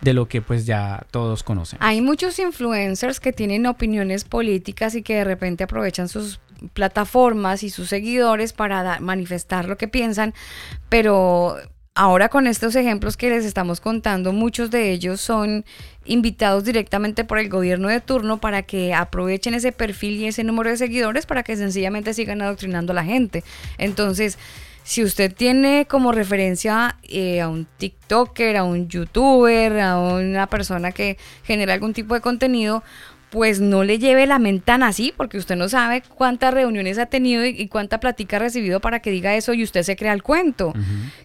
de lo que pues ya todos conocen. Hay muchos influencers que tienen opiniones políticas y que de repente aprovechan sus plataformas y sus seguidores para manifestar lo que piensan, pero ahora con estos ejemplos que les estamos contando, muchos de ellos son invitados directamente por el gobierno de turno para que aprovechen ese perfil y ese número de seguidores para que sencillamente sigan adoctrinando a la gente. Entonces, si usted tiene como referencia eh, a un TikToker, a un YouTuber, a una persona que genera algún tipo de contenido, pues no le lleve la mentana así, porque usted no sabe cuántas reuniones ha tenido y, y cuánta platica ha recibido para que diga eso y usted se crea el cuento,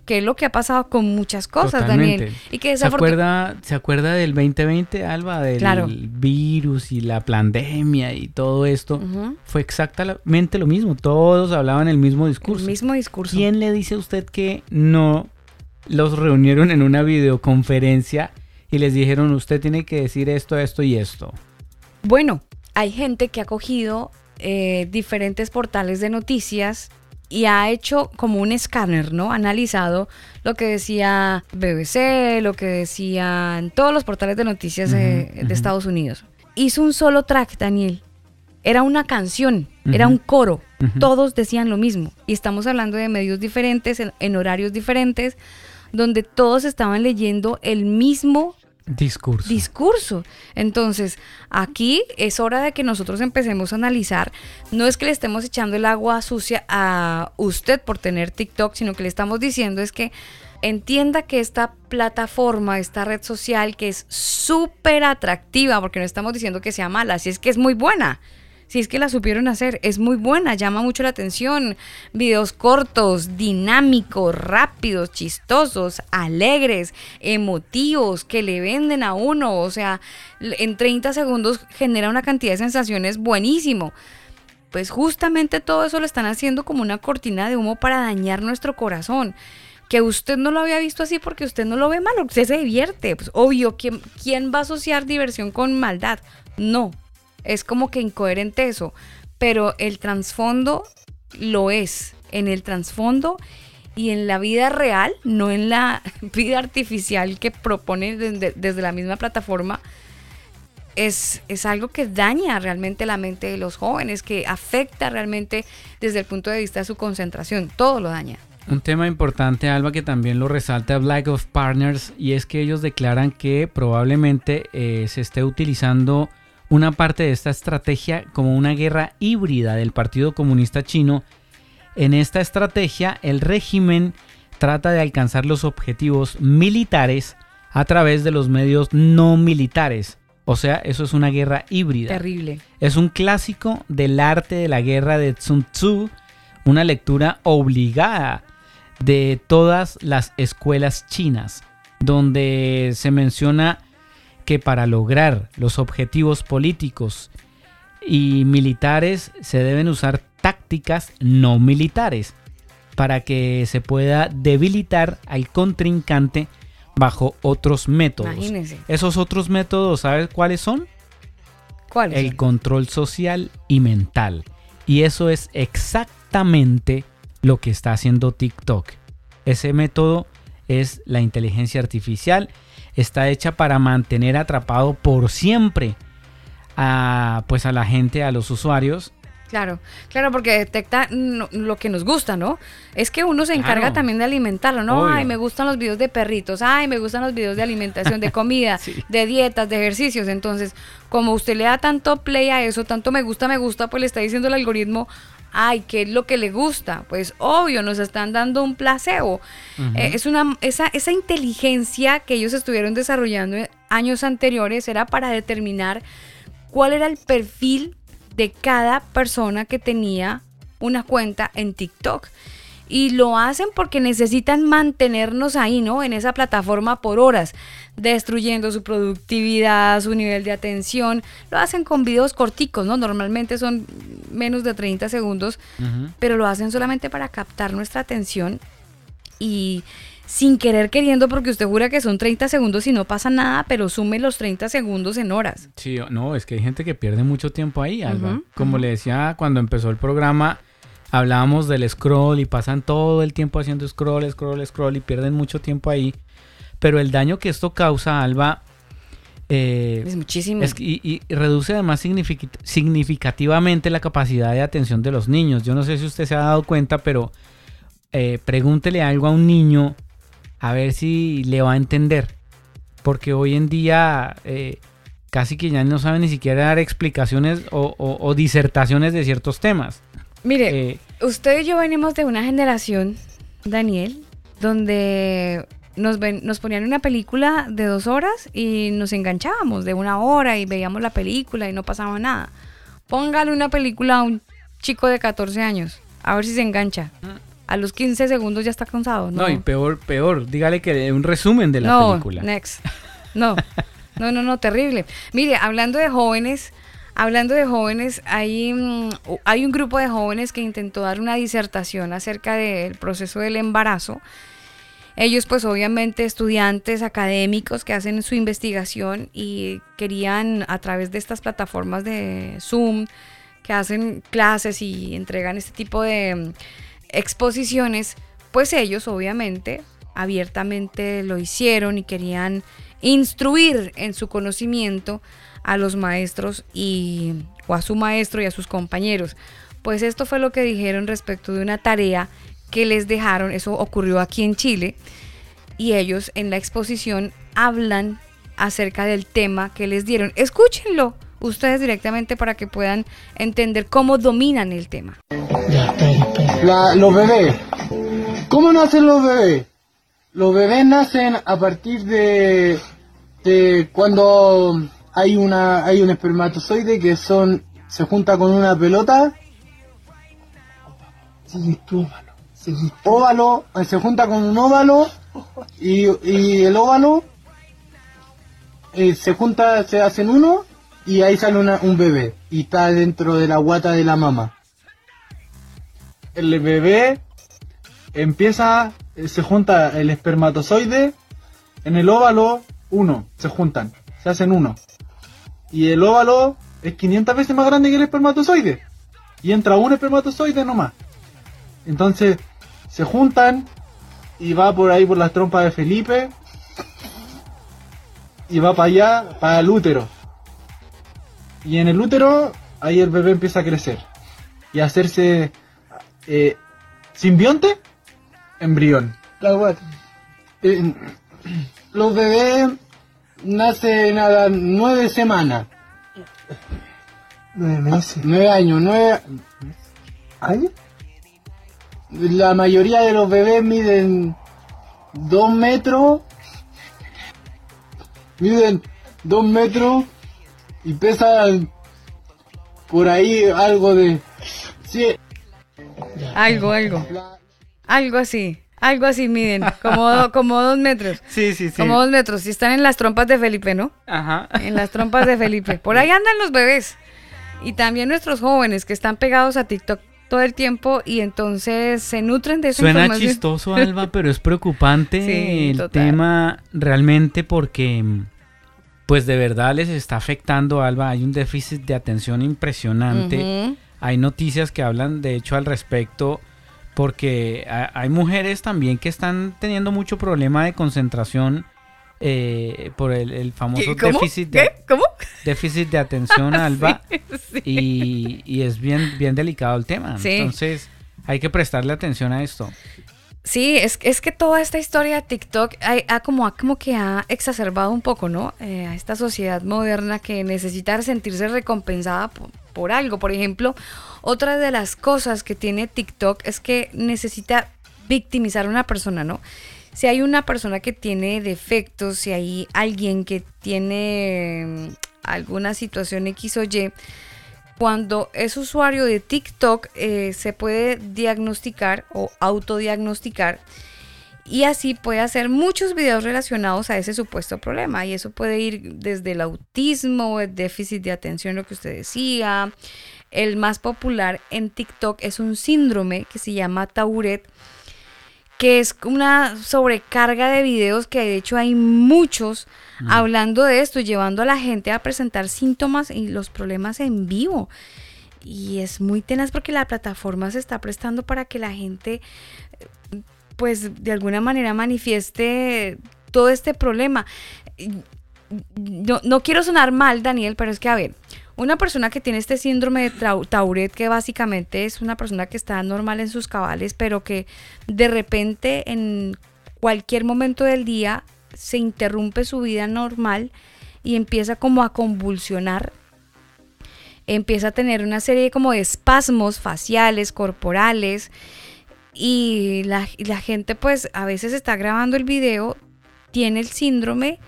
que es lo que ha pasado con muchas cosas, Daniel. Totalmente. Y que ¿Se acuerda, ¿Se acuerda del 2020, Alba? Del Claro. virus y la pandemia y todo esto. Fue exactamente lo mismo. Todos hablaban el mismo discurso. el mismo discurso. ¿Quién le dice a usted que no los reunieron en una videoconferencia y les dijeron usted tiene que decir esto, esto y esto? Bueno, hay gente que ha cogido eh, diferentes portales de noticias y ha hecho como un escáner, ¿no? Ha analizado lo que decía BBC, lo que decían todos los portales de noticias eh, de. Estados Unidos. Hizo un solo track, Daniel. Era una canción, era un coro. Todos decían lo mismo. Y estamos hablando de medios diferentes, en- en horarios diferentes, donde todos estaban leyendo el mismo Discurso. discurso. Entonces, aquí es hora de que nosotros empecemos a analizar. No es que le estemos echando el agua sucia a usted por tener TikTok, sino que le estamos diciendo es que entienda que esta plataforma, esta red social que es súper atractiva, porque no estamos diciendo que sea mala, si es que es muy buena. Si es que la supieron hacer, es muy buena, llama mucho la atención. Videos cortos, dinámicos, rápidos, chistosos, alegres, emotivos, que le venden a uno. O sea, en 30 segundos genera una cantidad de sensaciones buenísimo. Pues justamente todo eso lo están haciendo como una cortina de humo para dañar nuestro corazón. Que usted no lo había visto así porque usted no lo ve malo, usted se divierte. Pues obvio, ¿quién, ¿quién va a asociar diversión con maldad? No, es como que incoherente eso, pero el trasfondo lo es. En el trasfondo y en la vida real, no en la [laughs] vida artificial que propone desde, desde la misma plataforma, es, es algo que daña realmente la mente de los jóvenes, que afecta realmente desde el punto de vista de su concentración, todo lo daña. Un tema importante, Alba, que también lo resalta Black of Partners, y es que ellos declaran que probablemente eh, se esté utilizando una parte de esta estrategia como una guerra híbrida del Partido Comunista Chino. En esta estrategia, el régimen trata de alcanzar los objetivos militares a través de los medios no militares. O sea, eso es una guerra híbrida. Terrible. Es un clásico del arte de la guerra de Sun Tzu, una lectura obligada de todas las escuelas chinas, donde se menciona que para lograr los objetivos políticos y militares se deben usar tácticas no militares para que se pueda debilitar al contrincante bajo otros métodos. Esos otros métodos, ¿sabes cuáles son? ¿Cuál? el control social y mental. Y eso es exactamente lo que está haciendo TikTok. Ese método es la inteligencia artificial. Está hecha para mantener atrapado por siempre a, pues a la gente, a los usuarios. Claro, claro, porque detecta lo que nos gusta, ¿no? Es que uno se encarga Claro. también de alimentarlo, ¿no? Obvio. Ay, me gustan los videos de perritos, ay, me gustan los videos de alimentación, de [laughs] comida, Sí. de dietas, de ejercicios. Entonces, como usted le da tanto play a eso, tanto me gusta, me gusta, pues le está diciendo el algoritmo, ay, ¿qué es lo que le gusta? Pues obvio, nos están dando un placebo. Eh, es una, esa, esa inteligencia que ellos estuvieron desarrollando en años anteriores era para determinar cuál era el perfil de cada persona que tenía una cuenta en TikTok. Y lo hacen porque necesitan mantenernos ahí, ¿no? En esa plataforma por horas, destruyendo su productividad, su nivel de atención. Lo hacen con videos corticos, ¿no? Normalmente son menos de 30 segundos, pero lo hacen solamente para captar nuestra atención y sin querer queriendo, porque usted jura que son 30 segundos y no pasa nada, pero sume los 30 segundos en horas. Sí, no, es que hay gente que pierde mucho tiempo ahí, Alba. Como le decía cuando empezó el programa, hablábamos del scroll y pasan todo el tiempo haciendo scroll, scroll, scroll y pierden mucho tiempo ahí. Pero el daño que esto causa, Alba, eh, es muchísimo. y, reduce además significativamente la capacidad de atención de los niños. Yo no sé si usted se ha dado cuenta, pero eh, pregúntele algo a un niño a ver si le va a entender. Porque hoy en día eh, casi que ya no saben ni siquiera dar explicaciones o, disertaciones de ciertos temas. Mire, eh, usted y yo venimos de una generación, Daniel, donde nos, ven, nos ponían una película de dos horas y nos enganchábamos de una hora y veíamos la película y no pasaba nada. Póngale una película a un chico de 14 años, a ver si se engancha. A los 15 segundos ya está cansado. No, y peor, peor, dígale que un resumen de la no, película. Next. No, no, no, no, terrible. Mire, hablando de jóvenes, hablando de jóvenes, hay, mm, hay un grupo de jóvenes que intentó dar una disertación acerca del proceso del embarazo. Ellos pues obviamente estudiantes académicos que hacen su investigación y querían a través de estas plataformas de Zoom que hacen clases y entregan este tipo de exposiciones, pues ellos obviamente abiertamente lo hicieron y querían instruir en su conocimiento a los maestros y o a su maestro y a sus compañeros. Pues esto fue lo que dijeron respecto de una tarea que les dejaron, eso ocurrió aquí en Chile, y ellos en la exposición hablan acerca del tema que les dieron. Escúchenlo ustedes directamente para que puedan entender cómo dominan el tema. los bebés. ¿Cómo nacen los bebés? Los bebés nacen a partir de, de cuando hay una hay un espermatozoide que son se junta con una pelota. Óvalo, eh, se junta con un óvalo y, y el óvalo eh, se junta, se hacen uno y ahí sale un bebé y está dentro de la guata de la mamá. El bebé empieza, eh, se junta el espermatozoide en el óvalo, uno, se juntan, se hacen uno. Y el óvalo es 500 veces más grande que el espermatozoide. Y entra un espermatozoide nomás. Entonces se juntan y va por ahí por las trompas de Felipe y va para allá, para el útero. Y en el útero, ahí el bebé empieza a crecer y a hacerse eh, simbionte, embrión. Eh, los bebés nacen a las nueve semanas. Nueve meses. Nueve años, nueve años. La mayoría de los bebés miden dos metros. Miden dos metros y pesa por ahí algo de... Sí. Algo, algo. Algo así. Algo así miden, como, [laughs] como dos metros. Sí, sí, sí. Como dos metros. Y están en las trompas de Felipe, ¿no? Ajá. En las trompas de Felipe. Por ahí andan los bebés. Y también nuestros jóvenes que están pegados a TikTok todo el tiempo y entonces se nutren de esa Suena chistoso, [laughs] Alba, pero es preocupante el tema realmente porque pues de verdad les está afectando, Alba. Hay un déficit de atención impresionante. Hay noticias que hablan, de hecho, al respecto, porque hay mujeres también que están teniendo mucho problema de concentración eh, por el, famoso déficit de, ¿Cómo? déficit de atención, [laughs] Alba. Y, es bien, bien delicado el tema. Entonces, hay que prestarle atención a esto. Sí, es, es que toda esta historia de TikTok ha, como, como que ha exacerbado un poco, ¿no? Eh, a esta sociedad moderna que necesita sentirse recompensada por, algo. Por ejemplo, otra de las cosas que tiene TikTok es que necesita victimizar a una persona, ¿no? Si hay una persona que tiene defectos, si hay alguien que tiene alguna situación X o Y, cuando es usuario de TikTok eh, se puede diagnosticar o autodiagnosticar y así puede hacer muchos videos relacionados a ese supuesto problema. Y eso puede ir desde el autismo, el déficit de atención, lo que usted decía. El más popular en TikTok es un síndrome que se llama Tourette, que es una sobrecarga de videos que de hecho hay muchos mm. hablando de esto, llevando a la gente a presentar síntomas y los problemas en vivo. Y es muy tenaz porque la plataforma se está prestando para que la gente pues de alguna manera manifieste todo este problema. No, no quiero sonar mal, Daniel, pero es que, a ver, una persona que tiene este síndrome de Tauret, que básicamente es una persona que está normal en sus cabales, pero que de repente en cualquier momento del día se interrumpe su vida normal y empieza como a convulsionar, empieza a tener una serie como de espasmos faciales, corporales, y la, gente pues a veces está grabando el video, tiene el síndrome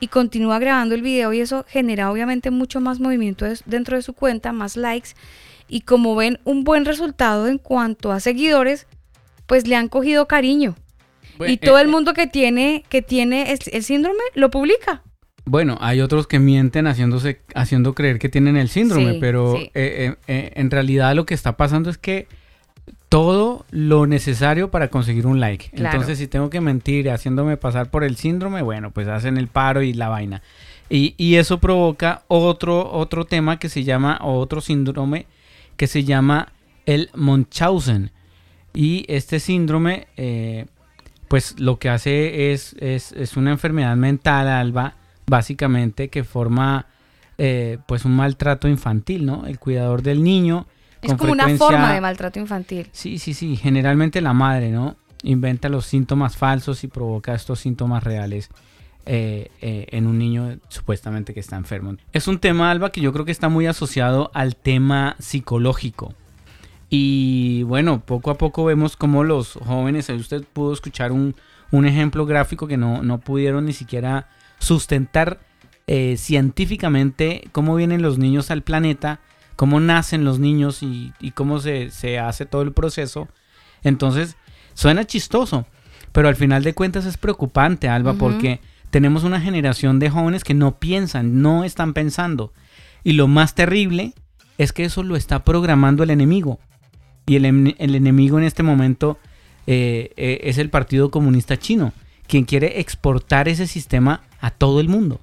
y continúa grabando el video y eso genera obviamente mucho más movimiento dentro de su cuenta, más likes y como ven un buen resultado en cuanto a seguidores, pues le han cogido cariño. y todo el eh, mundo que tiene, que tiene el, síndrome lo publica. Bueno, hay otros que mienten haciéndose, haciendo creer que tienen el síndrome, pero eh, eh, en realidad lo que está pasando es que todo lo necesario para conseguir un like. Entonces, si tengo que mentir haciéndome pasar por el síndrome, bueno, pues hacen el paro y la vaina. Y, eso provoca otro, otro tema que se llama, otro síndrome que se llama el Munchausen. Y este síndrome, eh, pues lo que hace es, es, una enfermedad mental, Alba, básicamente, que forma eh, pues un maltrato infantil, ¿no? El cuidador del niño es como una forma de maltrato infantil. Sí, sí, sí. Generalmente la madre, ¿no? Inventa los síntomas falsos y provoca estos síntomas reales eh, eh, en un niño supuestamente que está enfermo. Es un tema, Alba, que yo creo que está muy asociado al tema psicológico. Y bueno, poco a poco vemos cómo los jóvenes, usted pudo escuchar un, ejemplo gráfico que no, no, pudieron ni siquiera sustentar eh, científicamente cómo vienen los niños al planeta cómo nacen los niños y, cómo se, hace todo el proceso. Entonces, suena chistoso, pero al final de cuentas es preocupante, Alba, porque tenemos una generación de jóvenes que no piensan, no están pensando. Y lo más terrible es que eso lo está programando el enemigo. Y el, enemigo en este momento eh, eh, es el Partido Comunista Chino, quien quiere exportar ese sistema a todo el mundo.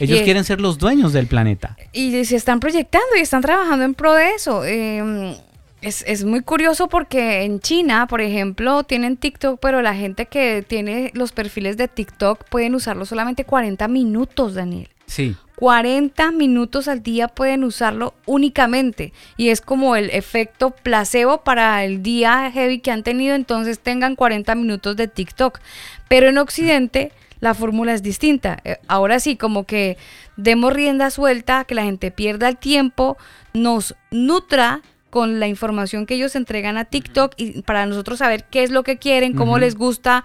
Ellos quieren ser los dueños del planeta. Y se están proyectando y están trabajando en pro de eso. Em, es, muy curioso porque en China, por ejemplo, tienen TikTok, pero la gente que tiene los perfiles de TikTok pueden usarlo solamente 40 minutos, Daniel. Sí. 40 minutos al día pueden usarlo únicamente y es como el efecto placebo para el día heavy que han tenido, entonces tengan 40 minutos de TikTok. Pero en Occidente la fórmula es distinta. Eh, ahora sí, como que demos rienda suelta, que la gente pierda el tiempo, nos nutra con la información que ellos entregan a TikTok y para nosotros saber qué es lo que quieren, cómo les gusta,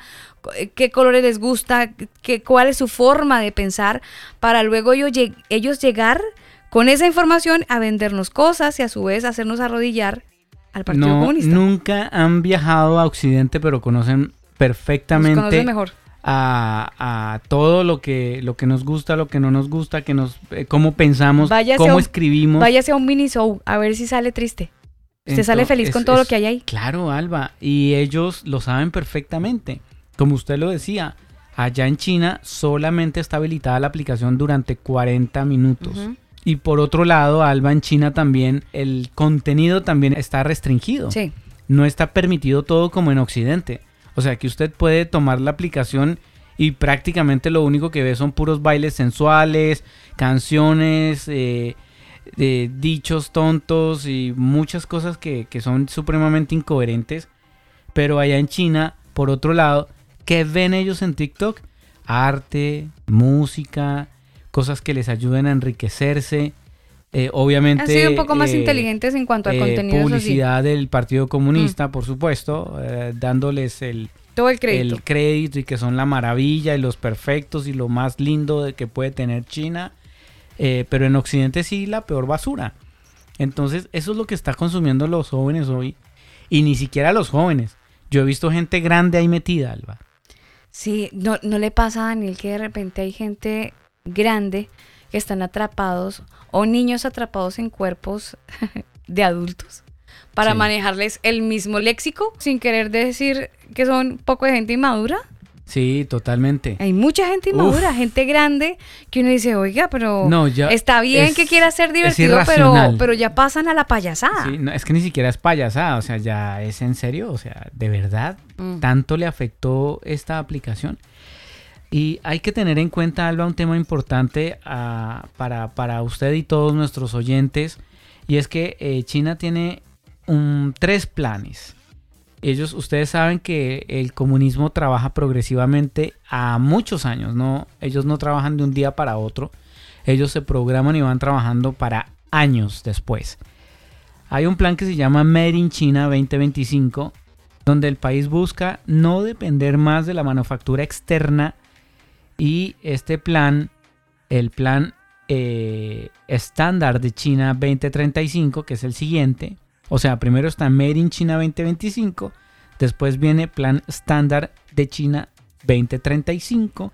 eh, qué colores les gusta, qué, cuál es su forma de pensar, para luego ellos, ellos llegar con esa información a vendernos cosas y a su vez hacernos arrodillar al Partido no, Comunista. Nunca han viajado a Occidente, pero conocen perfectamente mejor a, todo lo que, lo que nos gusta, lo que no nos gusta, que nos, eh, cómo pensamos, cómo escribimos. Váyase a un mini show a ver si sale triste. Usted sale feliz con todo lo que hay ahí. Claro, Alba. Y ellos lo saben perfectamente. Como usted lo decía, allá en China solamente está habilitada la aplicación durante 40 minutos. Y por otro lado, Alba, en China también el contenido también está restringido. Sí. No está permitido todo como en Occidente. O sea que usted puede tomar la aplicación y prácticamente lo único que ve son puros bailes sensuales, canciones, eh, dichos tontos y muchas cosas que, son supremamente incoherentes. Pero allá en China, por otro lado, ¿qué ven ellos en TikTok? Arte, música, cosas que les ayuden a enriquecerse. Eh, obviamente. Han sido un poco más eh, inteligentes en cuanto al eh, contenido. Publicidad del Partido Comunista, mm. por supuesto, dándoles el, Todo el crédito. el crédito y que son la maravilla y los perfectos y lo más lindo de que puede tener China. Eh, pero en Occidente sí la peor basura. Entonces, eso es lo que está consumiendo los jóvenes hoy. Y ni siquiera los jóvenes. Yo he visto gente grande ahí metida, Alba. Sí, no, no le pasa a Daniel que de repente hay gente grande que están atrapados o niños atrapados en cuerpos [laughs] de adultos para Sí. manejarles el mismo léxico sin querer decir que son poco de gente inmadura. Sí, totalmente. Hay mucha gente Uf. inmadura, gente grande que uno dice, oiga, pero No, ya está bien es- que quiera ser divertido, pero, pero ya pasan a la payasada. Sí, no, es que ni siquiera es payasada, o sea, ya es en serio, o sea, de verdad, Mm. tanto le afectó esta aplicación. Y hay que tener en cuenta, Alba, un tema importante ah, para, para usted y todos nuestros oyentes, y es que eh, China tiene un- tres planes. Ellos, ustedes saben que el comunismo trabaja progresivamente a muchos años, ¿no? Ellos no trabajan de un día para otro, ellos se programan y van trabajando para años después. Hay un plan que se llama Made in China 2025, donde el país busca no depender más de la manufactura externa y este plan, el plan eh, estándar de China 2035, que es el siguiente, o sea, primero está Made in China 2025, después viene plan estándar de China 2035,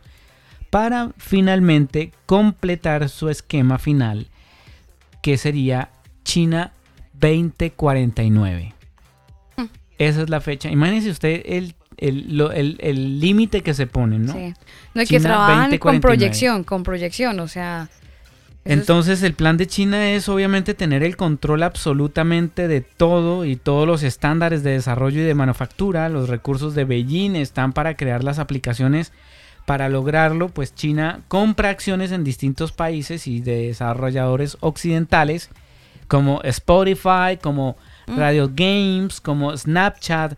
para finalmente completar su esquema final, que sería China 2049. Esa es la fecha. Imagínese usted el el lo- el- el límite que se pone, ¿no? Sí. No es que trabajan con 2049. proyección, con proyección, o sea. Entonces el plan de China es obviamente tener el control absolutamente de todo y todos los estándares de desarrollo y de manufactura. Los recursos de Beijing están para crear las aplicaciones. Para lograrlo, pues China compra acciones en distintos países y de desarrolladores occidentales como Spotify, como Mm. Radio Games, como Snapchat,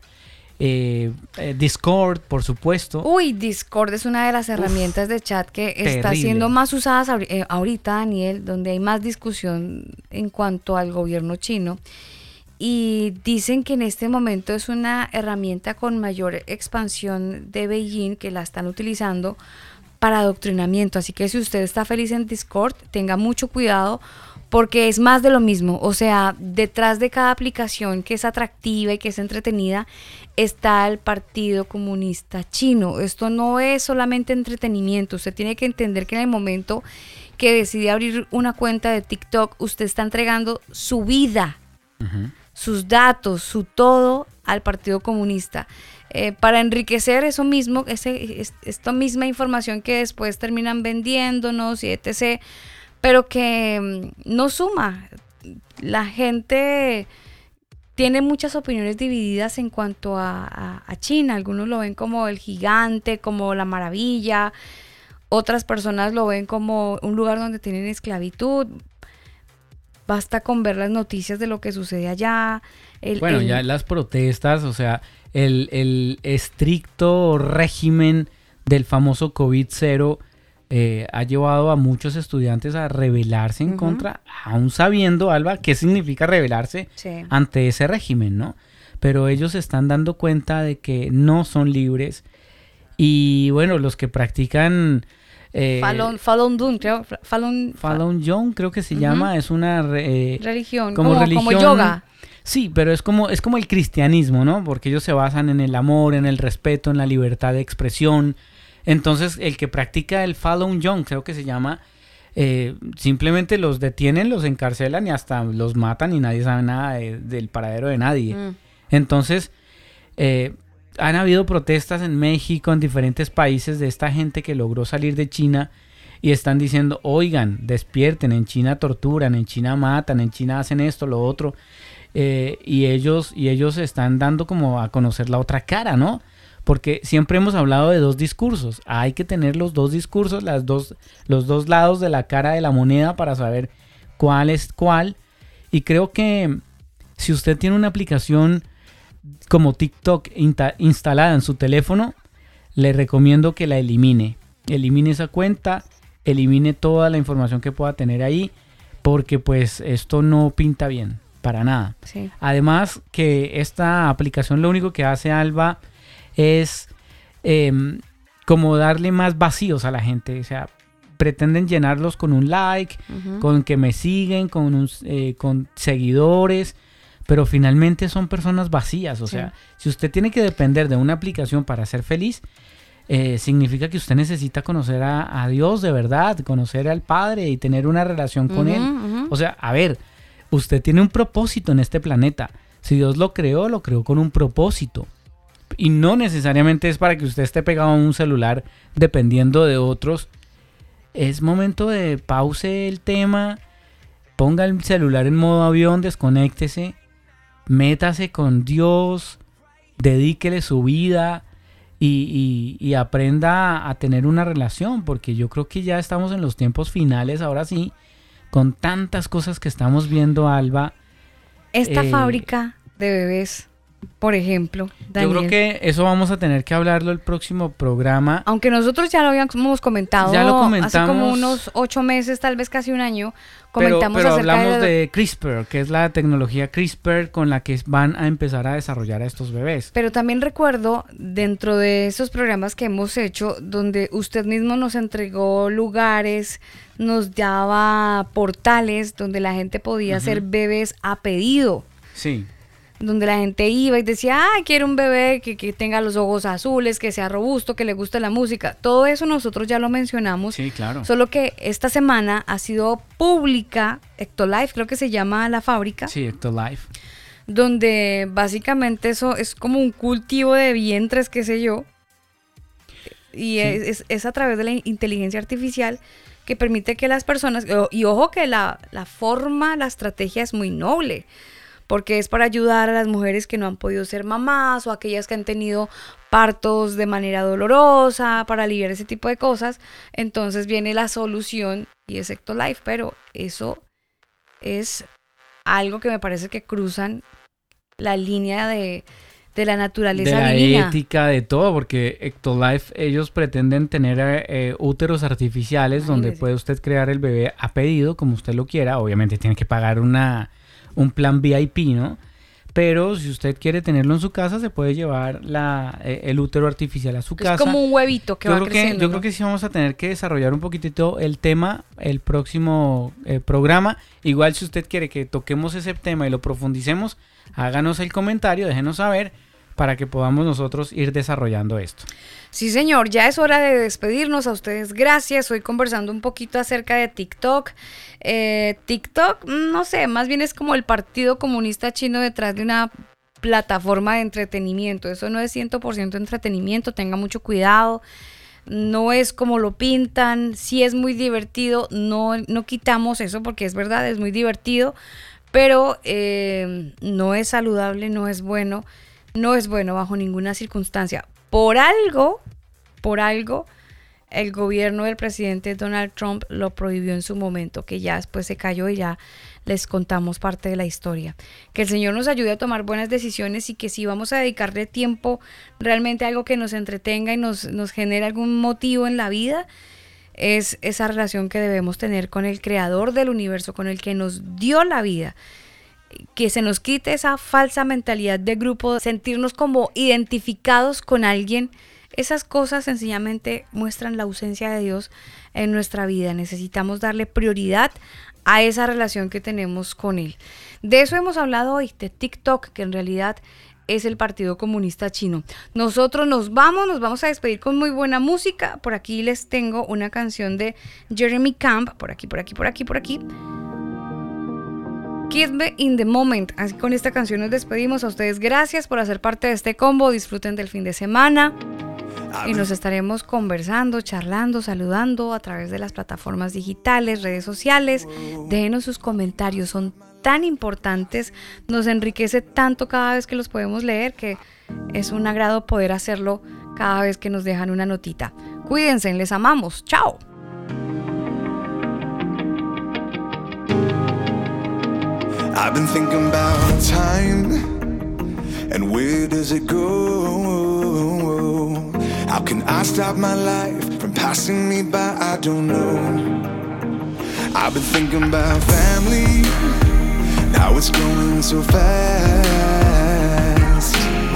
eh, eh, Discord, por supuesto. Uy, Discord es una de las herramientas de chat que está siendo más usadas eh, ahorita, Daniel, donde hay más discusión en cuanto al gobierno chino. Y dicen que en este momento es una herramienta con mayor expansión de Beijing que la están utilizando para adoctrinamiento. Así que si usted está feliz en Discord, tenga mucho cuidado porque es más de lo mismo. O sea, detrás de cada aplicación que es atractiva y que es entretenida está el Partido Comunista Chino. Esto no es solamente entretenimiento. Usted tiene que entender que en el momento que decide abrir una cuenta de TikTok, usted está entregando su vida sus datos, su todo al Partido Comunista. eh, para enriquecer eso mismo, ese, es- esta misma información que después terminan vendiéndonos y etc. Pero que mm, no suma. La gente tiene muchas opiniones divididas en cuanto a, a- a China. Algunos lo ven como el gigante, como la maravilla. Otras personas lo ven como un lugar donde tienen esclavitud. Basta con ver las noticias de lo que sucede allá. el- Bueno, el- ya las protestas, o sea, el, el estricto régimen del famoso COVID-0 eh, ha llevado a muchos estudiantes a rebelarse en contra, aún sabiendo, Alba, qué significa rebelarse Sí. ante ese régimen, ¿no? Pero ellos se están dando cuenta de que no son libres y bueno, los que practican... eh, Falun, Falun Dun, creo. Fa- Falun, fa- Falun Gong creo que se llama, es una... eh, religión, como como, religión- como yoga. Sí, pero es como, es como el cristianismo, ¿no? Porque ellos se basan en el amor, en el respeto, en la libertad de expresión. Entonces, el que practica el Falun Gong, creo que se llama, eh, simplemente los detienen, los encarcelan y hasta los matan y nadie sabe nada de- del paradero de nadie. Mm. Entonces, eh, han habido protestas en México, en diferentes países de esta gente que logró salir de China y están diciendo, oigan, despierten, en China torturan, en China matan, en China hacen esto, lo otro. Eh, y ellos y ellos están dando como a conocer la otra cara, ¿no? Porque siempre hemos hablado de dos discursos. Hay que tener los dos discursos, las dos, los dos lados de la cara de la moneda para saber cuál es cuál. Y creo que si usted tiene una aplicación como TikTok instalada en su teléfono, le recomiendo que la elimine. Elimine esa cuenta, elimine toda la información que pueda tener ahí, porque pues esto no pinta bien, para nada. Sí. Además que esta aplicación lo único que hace Alba es em, como darle más vacíos a la gente. O sea, pretenden llenarlos con un like, con que me siguen, con, eh, con seguidores, pero finalmente son personas vacías. O sea, si usted tiene que depender de una aplicación para ser feliz, eh, significa que usted necesita conocer a, Dios de verdad, conocer al Padre y tener una relación con Él. O sea, a ver, usted tiene un propósito en este planeta. Si Dios lo creó, lo creó con un propósito. Y no necesariamente es para que usted esté pegado a un celular dependiendo de otros. Es momento de pause el tema, ponga el celular en modo avión, desconéctese, métase con Dios, dedíquele su vida y, y, aprenda a tener una relación, porque yo creo que ya estamos en los tiempos finales, ahora sí, con tantas cosas que estamos viendo, Alba. Esta eh, fábrica de bebés por ejemplo. Yo creo que eso vamos a tener que hablarlo el próximo programa. Aunque nosotros ya lo habíamos comentado. Ya lo comentamos. Hace como unos ocho meses, tal vez casi un año. Comentamos pero, pero hablamos de... CRISPR, que es la tecnología CRISPR con la que van a empezar a desarrollar a estos bebés. Pero también recuerdo dentro de esos programas que hemos hecho, donde usted mismo nos entregó lugares, nos daba portales donde la gente podía hacer bebés a pedido. Sí donde la gente iba y decía, ah, quiero un bebé que, tenga los ojos azules, que sea robusto, que le guste la música. Todo eso nosotros ya lo mencionamos. Sí, claro. Solo que esta semana ha sido pública, Ectolife, creo que se llama la fábrica. Sí, Ectolife. Donde básicamente eso es como un cultivo de vientres, qué sé yo. Y es, a través de la inteligencia artificial que permite que las personas, y ojo que la, la forma, la estrategia es muy noble porque es para ayudar a las mujeres que no han podido ser mamás o aquellas que han tenido partos de manera dolorosa, para aliviar ese tipo de cosas. Entonces viene la solución y es Ectolife, pero eso es algo que me parece que cruzan la línea de, la naturaleza. De la ética, de todo, porque Ectolife, ellos pretenden tener eh, úteros artificiales donde puede usted crear el bebé a pedido, como usted lo quiera. Obviamente tiene que pagar una un plan VIP, ¿no? Pero si usted quiere tenerlo en su casa, se puede llevar la, eh, el útero artificial a su casa. Es como un huevito que yo va creo creciendo. Que, yo creo que sí vamos a tener que desarrollar un poquitito el tema, el próximo eh, programa. Igual si usted quiere que toquemos ese tema y lo profundicemos, háganos el comentario, déjenos saber para que podamos nosotros ir desarrollando esto. Sí, señor, ya es hora de despedirnos a ustedes. Gracias. Hoy conversando un poquito acerca de TikTok. Eh, TikTok, mm, no sé, más bien es como el Partido Comunista Chino detrás de una plataforma de entretenimiento. Eso no es 100% entretenimiento, tenga mucho cuidado. No es como lo pintan, sí es muy divertido, no, no quitamos eso porque es verdad, es muy divertido, pero eh, no es saludable, no es bueno no es bueno bajo ninguna circunstancia. Por algo, por algo, el gobierno del presidente Donald Trump lo prohibió en su momento, que ya después se cayó y ya les contamos parte de la historia. Que el Señor nos ayude a tomar buenas decisiones y que si vamos a dedicarle tiempo realmente a algo que nos entretenga y nos, nos genere algún motivo en la vida, es esa relación que debemos tener con el creador del universo, con el que nos dio la vida que se nos quite esa falsa mentalidad de grupo, sentirnos como identificados con alguien. Esas cosas sencillamente muestran la ausencia de Dios en nuestra vida. Necesitamos darle prioridad a esa relación que tenemos con Él. De eso hemos hablado hoy, de TikTok, que en realidad es el Partido Comunista Chino. Nosotros nos vamos, nos vamos a despedir con muy buena música. Por aquí les tengo una canción de Jeremy Camp, por aquí, por aquí, por aquí, por aquí. Kiss Me in the Moment. Así con esta canción nos despedimos. A ustedes gracias por hacer parte de este combo. Disfruten del fin de semana. Y nos estaremos conversando, charlando, saludando a través de las plataformas digitales, redes sociales. Déjenos sus comentarios, son tan importantes, nos enriquece tanto cada vez que los podemos leer que es un agrado poder hacerlo cada vez que nos dejan una notita. Cuídense, les amamos. Chao. I've been thinking about time and where does it go? How can I stop my life from passing me by? I don't know. I've been thinking about family, now it's going so fast.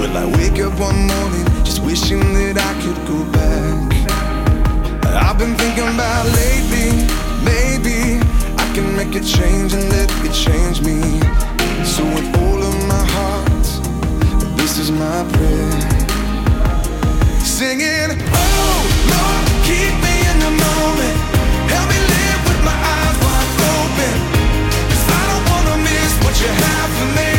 Will I wake up one morning just wishing that I could go back? I've been thinking about lately make a change and let it change me. So with all of my heart, this is my prayer. Singing, oh Lord, keep me in the moment. Help me live with my eyes wide open. Cause I don't wanna miss what you have for me.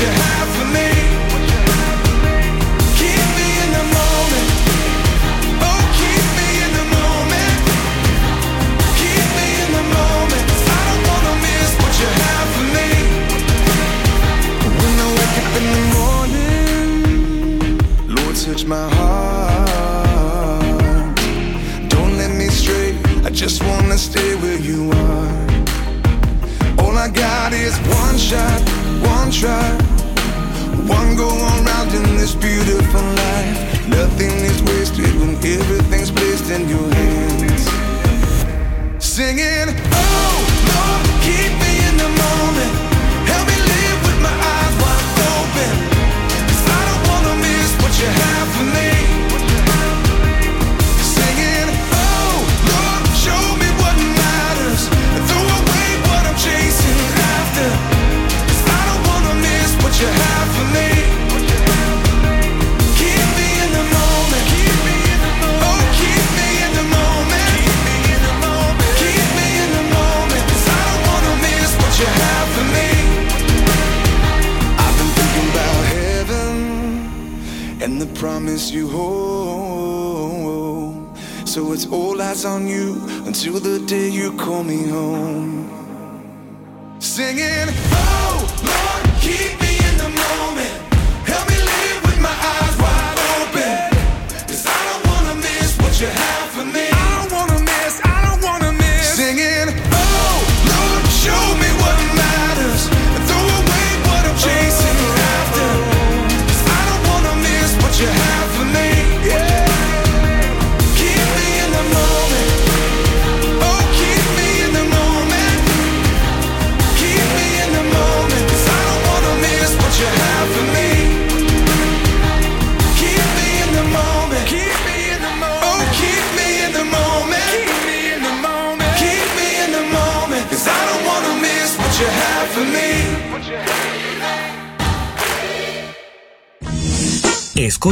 you yeah. have my heart. Don't let me stray. I just wanna stay where you are. All I got is one shot, one try, one go around in this beautiful life. Nothing is wasted when everything's placed in your hands. Singing, oh Lord, keep me in the moment.